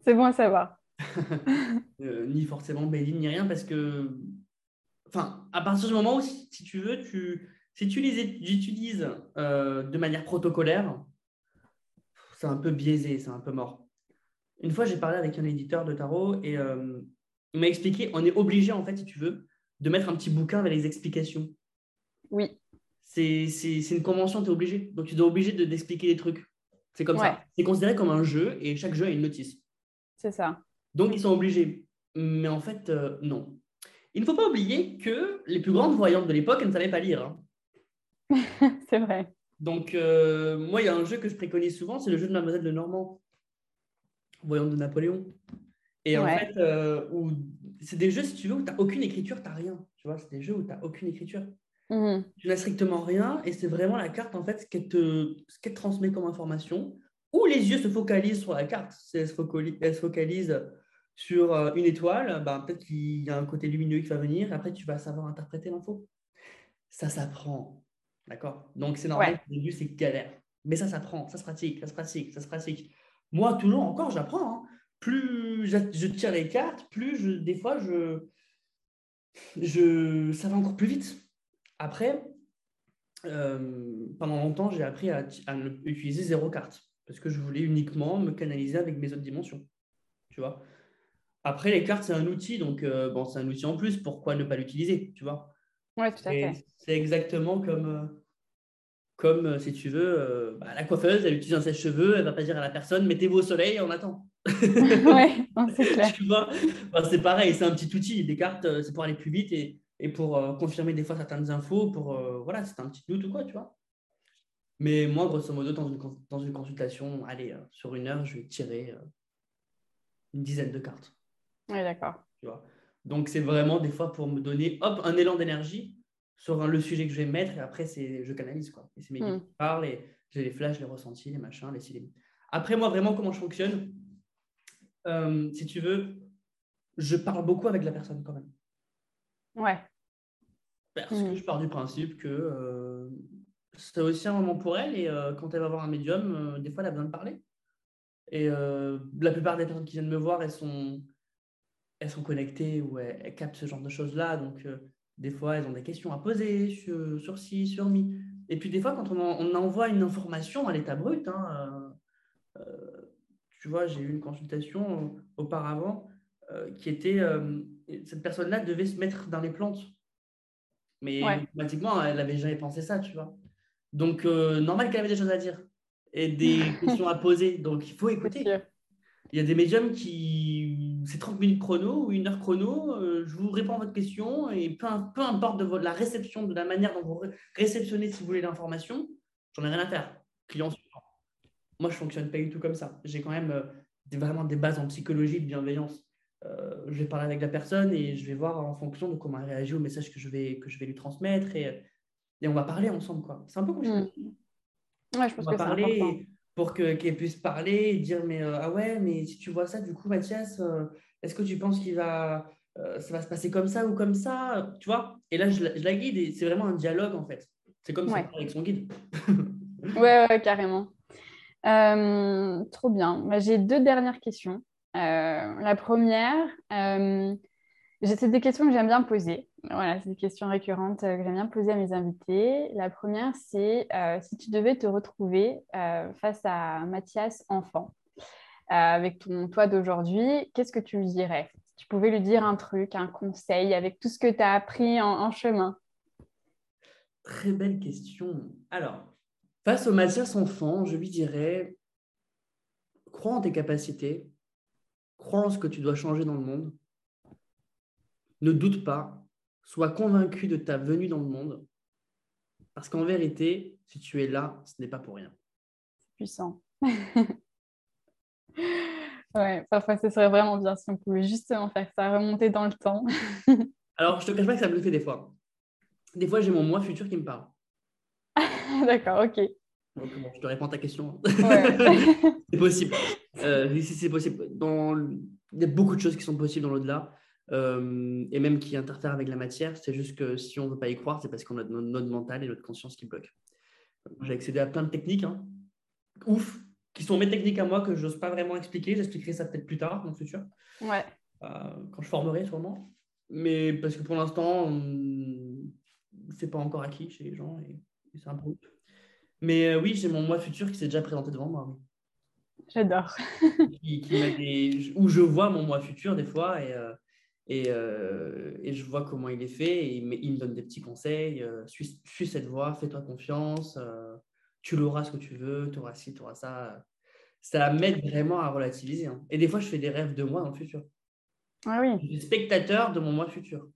C'est bon à savoir. ni forcément Béline, ni rien, parce que, enfin, à partir du moment où, si tu veux, tu si tu les utilises euh, de manière protocolaire, c'est un peu biaisé, c'est un peu mort. Une fois, j'ai parlé avec un éditeur de tarot et euh, il m'a expliqué, on est obligé, en fait, si tu veux, de mettre un petit bouquin avec les explications. Oui. C'est une convention, tu es obligé. Donc, tu dois obligé de d'expliquer des trucs. C'est comme ça. C'est considéré comme un jeu et chaque jeu a une notice. C'est ça. Donc, ils sont obligés. Mais en fait, euh, non. Il ne faut pas oublier que les plus grandes voyantes de l'époque, elles ne savaient pas lire. Hein. c'est vrai. Donc, euh, moi, il y a un jeu que je préconise souvent, c'est le jeu de Mademoiselle de Normand, voyant de Napoléon. Et en fait, euh, c'est des jeux, si tu veux, où tu n'as aucune écriture, tu n'as rien. Tu vois, c'est des jeux où tu n'as aucune écriture. Mhm. Tu n'as strictement rien, et c'est vraiment la carte, en fait, ce qu'elle te, te transmet comme information, où les yeux se focalisent sur la carte. Elle se focalise, sur euh, une étoile, bah, peut-être qu'il y a un côté lumineux qui va venir, et après, tu vas savoir interpréter l'info. Ça s'apprend. D'accord? Donc, c'est normal au début, c'est galère. Mais ça s'apprend, ça se pratique, ça se pratique, ça se pratique. Moi, toujours encore, j'apprends. Hein. Plus je, tire les cartes, plus je, des fois, je, je, ça va encore plus vite. Après, euh, pendant longtemps, j'ai appris à, utiliser zéro carte parce que je voulais uniquement me canaliser avec mes autres dimensions. Tu vois? Après, les cartes, c'est un outil, donc euh, bon, c'est un outil en plus. Pourquoi ne pas l'utiliser Tu vois? Ouais, tout à fait. C'est exactement comme, euh, comme euh, si tu veux, bah, la coiffeuse, elle utilise un sèche-cheveux, elle va pas dire à la personne mettez-vous au soleil, on attend. ouais, c'est clair. c'est pareil, c'est un petit outil. Des cartes, c'est pour aller plus vite et, et pour confirmer des fois certaines infos, pour voilà, c'est un petit doute ou quoi, tu vois. Mais moi, grosso modo, dans une, dans une consultation, allez, sur une heure, je vais tirer une dizaine de cartes. Oui, d'accord. Tu vois donc, c'est vraiment des fois pour me donner hop, un élan d'énergie sur le sujet que je vais mettre et après, c'est, je canalise. Quoi. Et c'est mes hmm. qui parlent et j'ai les flashs, les ressentis, les machins, les cils. Après, moi, vraiment, comment je fonctionne euh, Si tu veux, je parle beaucoup avec la personne quand même. Ouais. Parce que hmm. je pars du principe que euh, c'est aussi un moment pour elle et euh, quand elle va voir un médium, des fois, elle a besoin de parler. Et la plupart des personnes qui viennent me voir, elles sont elles sont connectées ou elles, captent ce genre de choses-là. Donc, euh, des fois, elles ont des questions à poser sur, sur ci, sur mi. Et puis, des fois, quand on, envoie une information à l'état brut, hein, euh, euh, tu vois, j'ai eu une consultation auparavant qui était cette personne-là devait se mettre dans les plantes. Mais automatiquement, elle n'avait jamais pensé ça, tu vois. Donc, normal qu'elle avait des choses à dire et des questions à poser. Donc, il faut écouter. Il y a des médiums qui, c'est 30 minutes chrono ou une heure chrono, euh, je vous réponds à votre question et peu, peu importe de la réception, de la manière dont vous réceptionnez si vous voulez l'information, j'en ai rien à faire. Client suivant. Moi, je fonctionne pas du tout comme ça. J'ai quand même euh, vraiment des bases en psychologie, de bienveillance. Euh, je vais parler avec la personne et je vais voir en fonction de comment elle réagit au message que je vais, que je vais lui transmettre et, et on va parler ensemble. quoi. C'est un peu comme. Mmh. Ouais, je pense on va parler pour qu'elle puisse parler et dire mais euh, ah ouais mais si tu vois ça du coup Mathias euh, est-ce que tu penses qu'il va euh, ça va se passer comme ça ou comme ça tu vois? Et là je, la guide et c'est vraiment un dialogue en fait. C'est comme ça avec son guide. Ouais, ouais, carrément. Trop bien. Bah, j'ai deux dernières questions. La première c'est des questions que j'aime bien poser voilà, c'est des questions récurrentes que j'aime bien poser à mes invités. La première, c'est euh, si tu devais te retrouver euh, face à Mathias enfant, euh, avec ton toi d'aujourd'hui, qu'est-ce que tu lui dirais? Si tu pouvais lui dire un truc, un conseil, avec tout ce que tu as appris en, chemin. Très belle question. Alors, face au Mathias enfant, je lui dirais crois en tes capacités, crois en ce que tu dois changer dans le monde ne doute pas, sois convaincu de ta venue dans le monde, parce qu'en vérité, si tu es là, ce n'est pas pour rien. Puissant. ouais, parfois ce serait vraiment bien si on pouvait justement faire ça, remonter dans le temps. Alors, je te cache pas que ça me le fait des fois. Des fois, j'ai mon moi futur qui me parle. D'accord, ok. Donc, je te réponds à ta question. c'est possible. Euh, c'est possible. Dans... Il y a beaucoup de choses qui sont possibles dans l'au-delà. Euh, et même qui interfèrent avec la matière. C'est juste que si on ne veut pas y croire, c'est parce qu'on a notre, mental et notre conscience qui bloquent. J'ai accédé à plein de techniques, hein. ouf, qui sont mes techniques à moi que je n'ose pas vraiment expliquer. J'expliquerai ça peut-être plus tard dans le futur. Ouais. Euh, quand je formerai sûrement. Mais parce que pour l'instant, c'est pas encore acquis chez les gens et, c'est un peu. Mais euh, oui, j'ai mon moi futur qui s'est déjà présenté devant moi. J'adore. Où je vois mon moi futur des fois et, euh, et, je vois comment il est fait. Et il, me, donne des petits conseils. Euh, suis, cette voie, fais-toi confiance. Euh, tu l'auras ce que tu veux, tu auras ci, tu auras ça. Ça m'aide vraiment à relativiser. Hein. Et des fois, je fais des rêves de moi dans le futur. Ah oui. Je suis spectateur de mon moi futur.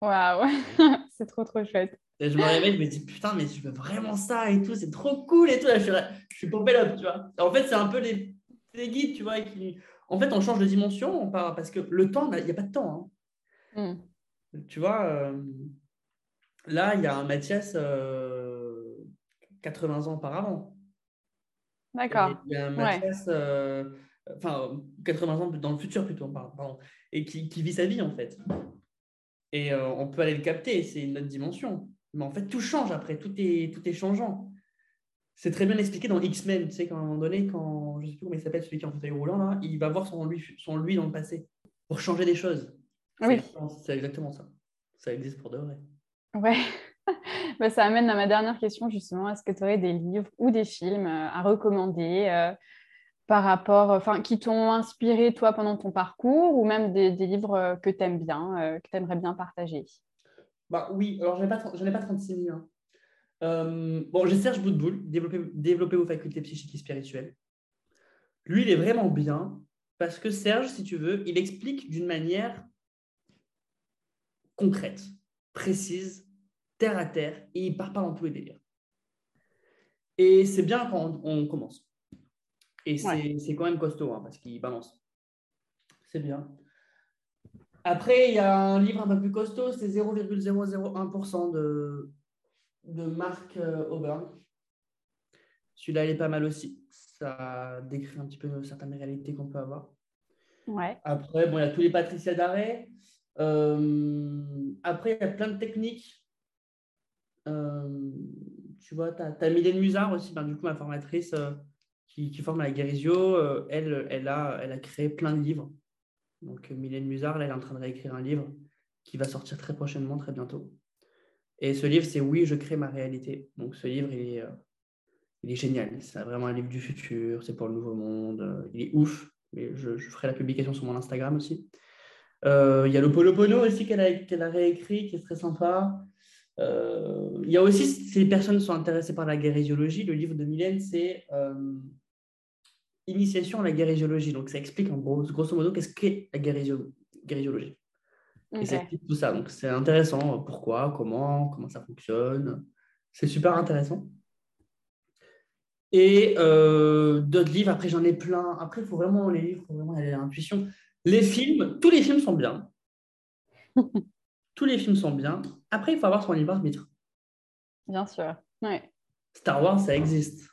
Waouh, c'est trop trop chouette. Et je me réveille, je me dis putain, mais je veux vraiment ça et tout, c'est trop cool et tout. je suis, je suis pompé tu vois. En fait, c'est un peu les, les guides, tu vois, qui, en fait, on change de dimension parce que le temps, il n'y a pas de temps. Hein. Hmm. Tu vois, euh, là, il y a un Mathias 80 euh, ans auparavant. D'accord. Il y a un Mathias, euh, enfin, 80 ans dans le futur plutôt, pardon, et qui, vit sa vie en fait. Et on peut aller le capter, c'est une autre dimension. Mais en fait, tout change après, tout est, tout est changeant c'est très bien expliqué dans X-Men, tu sais, qu'à un moment donné, quand, je ne sais plus comment il s'appelle, celui qui est en fauteuil roulant, là, il va voir son lui, son lui dans le passé pour changer des choses. Oui. C'est exactement ça. Ça existe pour de vrai. Ouais. bah, ça amène à ma dernière question, justement. Est-ce que tu aurais des livres ou des films euh, à recommander euh, par rapport, enfin, qui t'ont inspiré, toi, pendant ton parcours, ou même des, livres euh, que tu aimes bien, que tu aimerais bien partager? Bah, Oui, alors je n'en ai, pas, pas 36 000. Hein. Euh, bon, j'ai Serge Boudboul, développer, développer vos facultés psychiques et spirituelles. Lui, il est vraiment bien parce que Serge, si tu veux, il explique d'une manière concrète, précise, terre à terre, et il part pas dans tous les délires. Et c'est bien quand on, commence. Et c'est quand même costaud hein, parce qu'il balance. C'est bien. Après, il y a un livre un peu plus costaud, c'est 0,001% de, de Marc euh, Auburn. Celui-là, il est pas mal aussi. Ça décrit un petit peu certaines réalités qu'on peut avoir. Ouais. Après, bon, il y a tous les Patricia d'arrêt. Euh, après, il y a plein de techniques. Euh, tu vois, tu as, Mylène Musard aussi, ben, du coup, ma formatrice qui, forme à la Guérisio. elle, elle, a, elle a créé plein de livres. Donc, Mylène Musard, là, elle est en train de réécrire un livre qui va sortir très prochainement, très bientôt. Et ce livre, c'est Oui, je crée ma réalité. Donc ce livre, il est, euh, génial. C'est vraiment un livre du futur, c'est pour le nouveau monde. Euh, il est ouf. Mais je, ferai la publication sur mon Instagram aussi. Euh, il y a le Polopono aussi qu'elle a, réécrit, qui est très sympa. il y a aussi, si les personnes sont intéressées par la guérésiologie, le livre de Mylène, c'est Initiation à la guérésiologie. Donc ça explique en gros, grosso modo qu'est-ce qu'est la guérésiologie. Et ça tout ça. Donc, c'est intéressant. Pourquoi, comment, comment ça fonctionne. C'est super intéressant. Et euh, d'autres livres, après, j'en ai plein. Après, il faut vraiment les livres, il faut vraiment aller à l'intuition. Les films, tous les films sont bien. tous les films sont bien. Après, il faut avoir son libre arbitre. Bien sûr. Ouais. Star Wars, ça existe.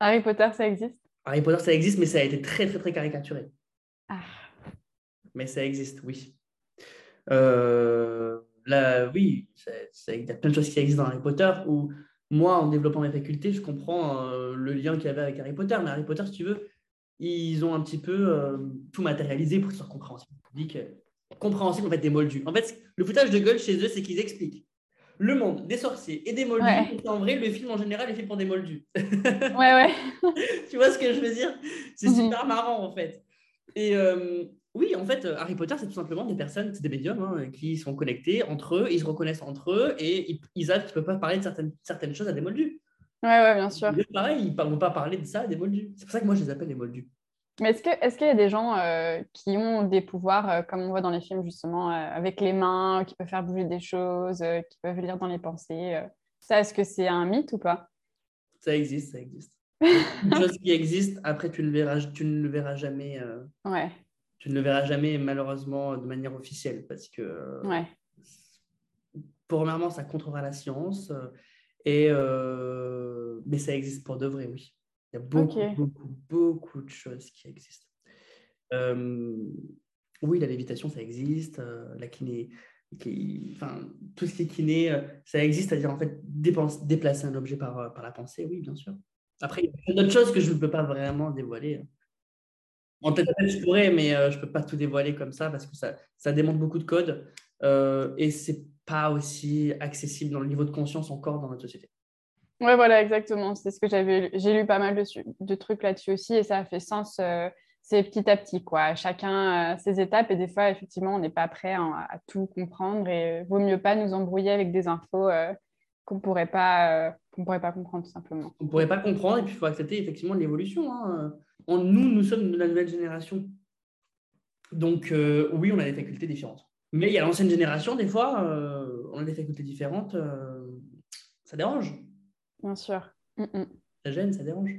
Harry Potter, ça existe? Harry Potter, ça existe, mais ça a été très, très, très caricaturé. Ah. Mais ça existe, oui. Euh, là, oui, il y a plein de choses qui existent dans Harry Potter où moi, en développant mes facultés, je comprends euh, le lien qu'il y avait avec Harry Potter. Mais Harry Potter, si tu veux, ils ont un petit peu euh, tout matérialisé pour que ce soit compréhensible. compréhensible en fait des moldus. En fait, le foutage de gueule chez eux, c'est qu'ils expliquent le monde des sorciers et des moldus. En vrai, le film en général est fait pour des moldus. ouais, ouais. tu vois ce que je veux dire? C'est mhm. super marrant en fait. Et, oui, en fait, euh, Harry Potter, c'est tout simplement des personnes, c'est des médiums hein, qui sont connectés entre eux, ils se reconnaissent entre eux et ils, ils savent qu'ils ne peuvent pas parler de certaines, certaines choses à des moldus. Ouais, ouais, bien sûr. pareil, ils ne vont pas parler de ça à des moldus. C'est pour ça que moi, je les appelle les moldus. Mais est-ce qu'il est y a des gens euh, qui ont des pouvoirs, euh, comme on voit dans les films justement, euh, avec les mains, qui peuvent faire bouger des choses, qui peuvent lire dans les pensées Ça, est-ce que c'est un mythe ou pas? Ça existe, ça existe. Une chose qui existe, après tu ne le verras, tu ne le verras jamais. ouais. Tu ne le verras jamais malheureusement de manière officielle parce que. Ouais. Premièrement, ça contrera la science. Et, mais ça existe pour de vrai, oui. Il y a beaucoup, beaucoup, beaucoup de choses qui existent. Euh, oui, la lévitation, ça existe. Euh, la kiné, qui, enfin, tout ce qui est kiné, euh, ça existe, c'est-à-dire en fait déplacer un objet par, par la pensée, oui, bien sûr. Après, il y a d'autres choses que je ne peux pas vraiment dévoiler. En tête, je pourrais, mais je ne peux pas tout dévoiler comme ça parce que ça, ça demande beaucoup de code et c'est pas aussi accessible dans le niveau de conscience encore dans notre société. Ouais, voilà, exactement. C'est ce que j'avais. J'ai lu pas mal de, trucs là-dessus aussi et ça a fait sens. Euh, c'est petit à petit, quoi. Chacun ses étapes et des fois, effectivement, on n'est pas prêt à, tout comprendre et vaut mieux pas nous embrouiller avec des infos euh, qu'on pourrait pas, euh, qu'on pourrait pas comprendre tout simplement. On pourrait pas comprendre et puis il faut accepter effectivement l'évolution. Hein. nous, nous sommes de la nouvelle génération. Donc oui, on a des facultés différentes. Mais il y a l'ancienne génération, des fois, on a des facultés différentes. ça dérange. Bien sûr. Mm, mm. Ça gêne, ça dérange.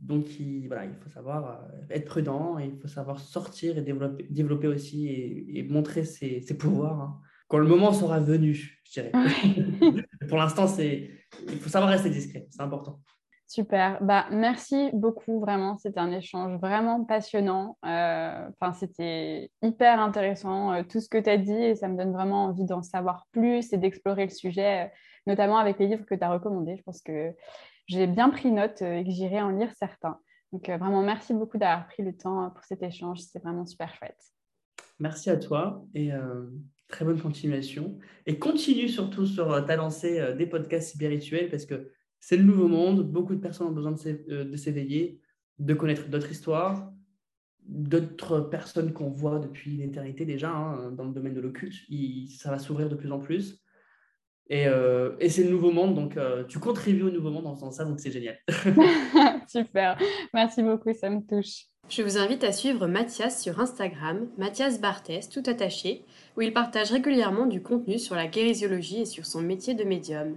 Donc, il, voilà, il faut savoir euh, être prudent et il faut savoir sortir et développer, développer aussi et, montrer ses, pouvoirs hein. quand le moment sera venu, je dirais. Pour l'instant, c'est, il faut savoir rester discret, c'est important. Super. Bah, merci beaucoup, vraiment. C'était un échange vraiment passionnant. Euh, c'était hyper intéressant, euh, tout ce que tu as dit, et ça me donne vraiment envie d'en savoir plus et d'explorer le sujet notamment avec les livres que tu as recommandés. Je pense que j'ai bien pris note euh, et que j'irai en lire certains. Donc euh, vraiment, merci beaucoup d'avoir pris le temps pour cet échange. C'est vraiment super chouette. Merci à toi et euh, très bonne continuation. Et continue surtout sur ta lancée des podcasts spirituels parce que c'est le nouveau monde. Beaucoup de personnes ont besoin de s'éveiller, de connaître d'autres histoires, d'autres personnes qu'on voit depuis l'éternité déjà hein, dans le domaine de l'occulte. Ça va s'ouvrir de plus en plus. Euh, et, c'est le nouveau monde, donc euh, tu contribues au nouveau monde en faisant ça, donc c'est génial. Super, merci beaucoup, ça me touche. Je vous invite à suivre Mathias sur Instagram, Mathias Barthès, tout attaché, où il partage régulièrement du contenu sur la guérisiologie et sur son métier de médium.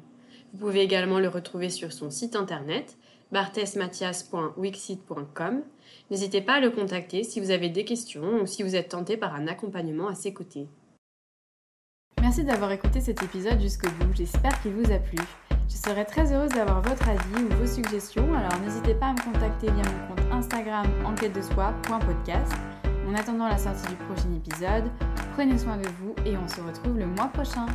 Vous pouvez également le retrouver sur son site internet, barthesmathias.wixit.com. N'hésitez pas à le contacter si vous avez des questions ou si vous êtes tenté par un accompagnement à ses côtés. Merci d'avoir écouté cet épisode jusqu'au bout, j'espère qu'il vous a plu. Je serais très heureuse d'avoir votre avis ou vos suggestions, alors n'hésitez pas à me contacter via mon compte Instagram enquête de soi.podcast. En attendant la sortie du prochain épisode, prenez soin de vous et on se retrouve le mois prochain.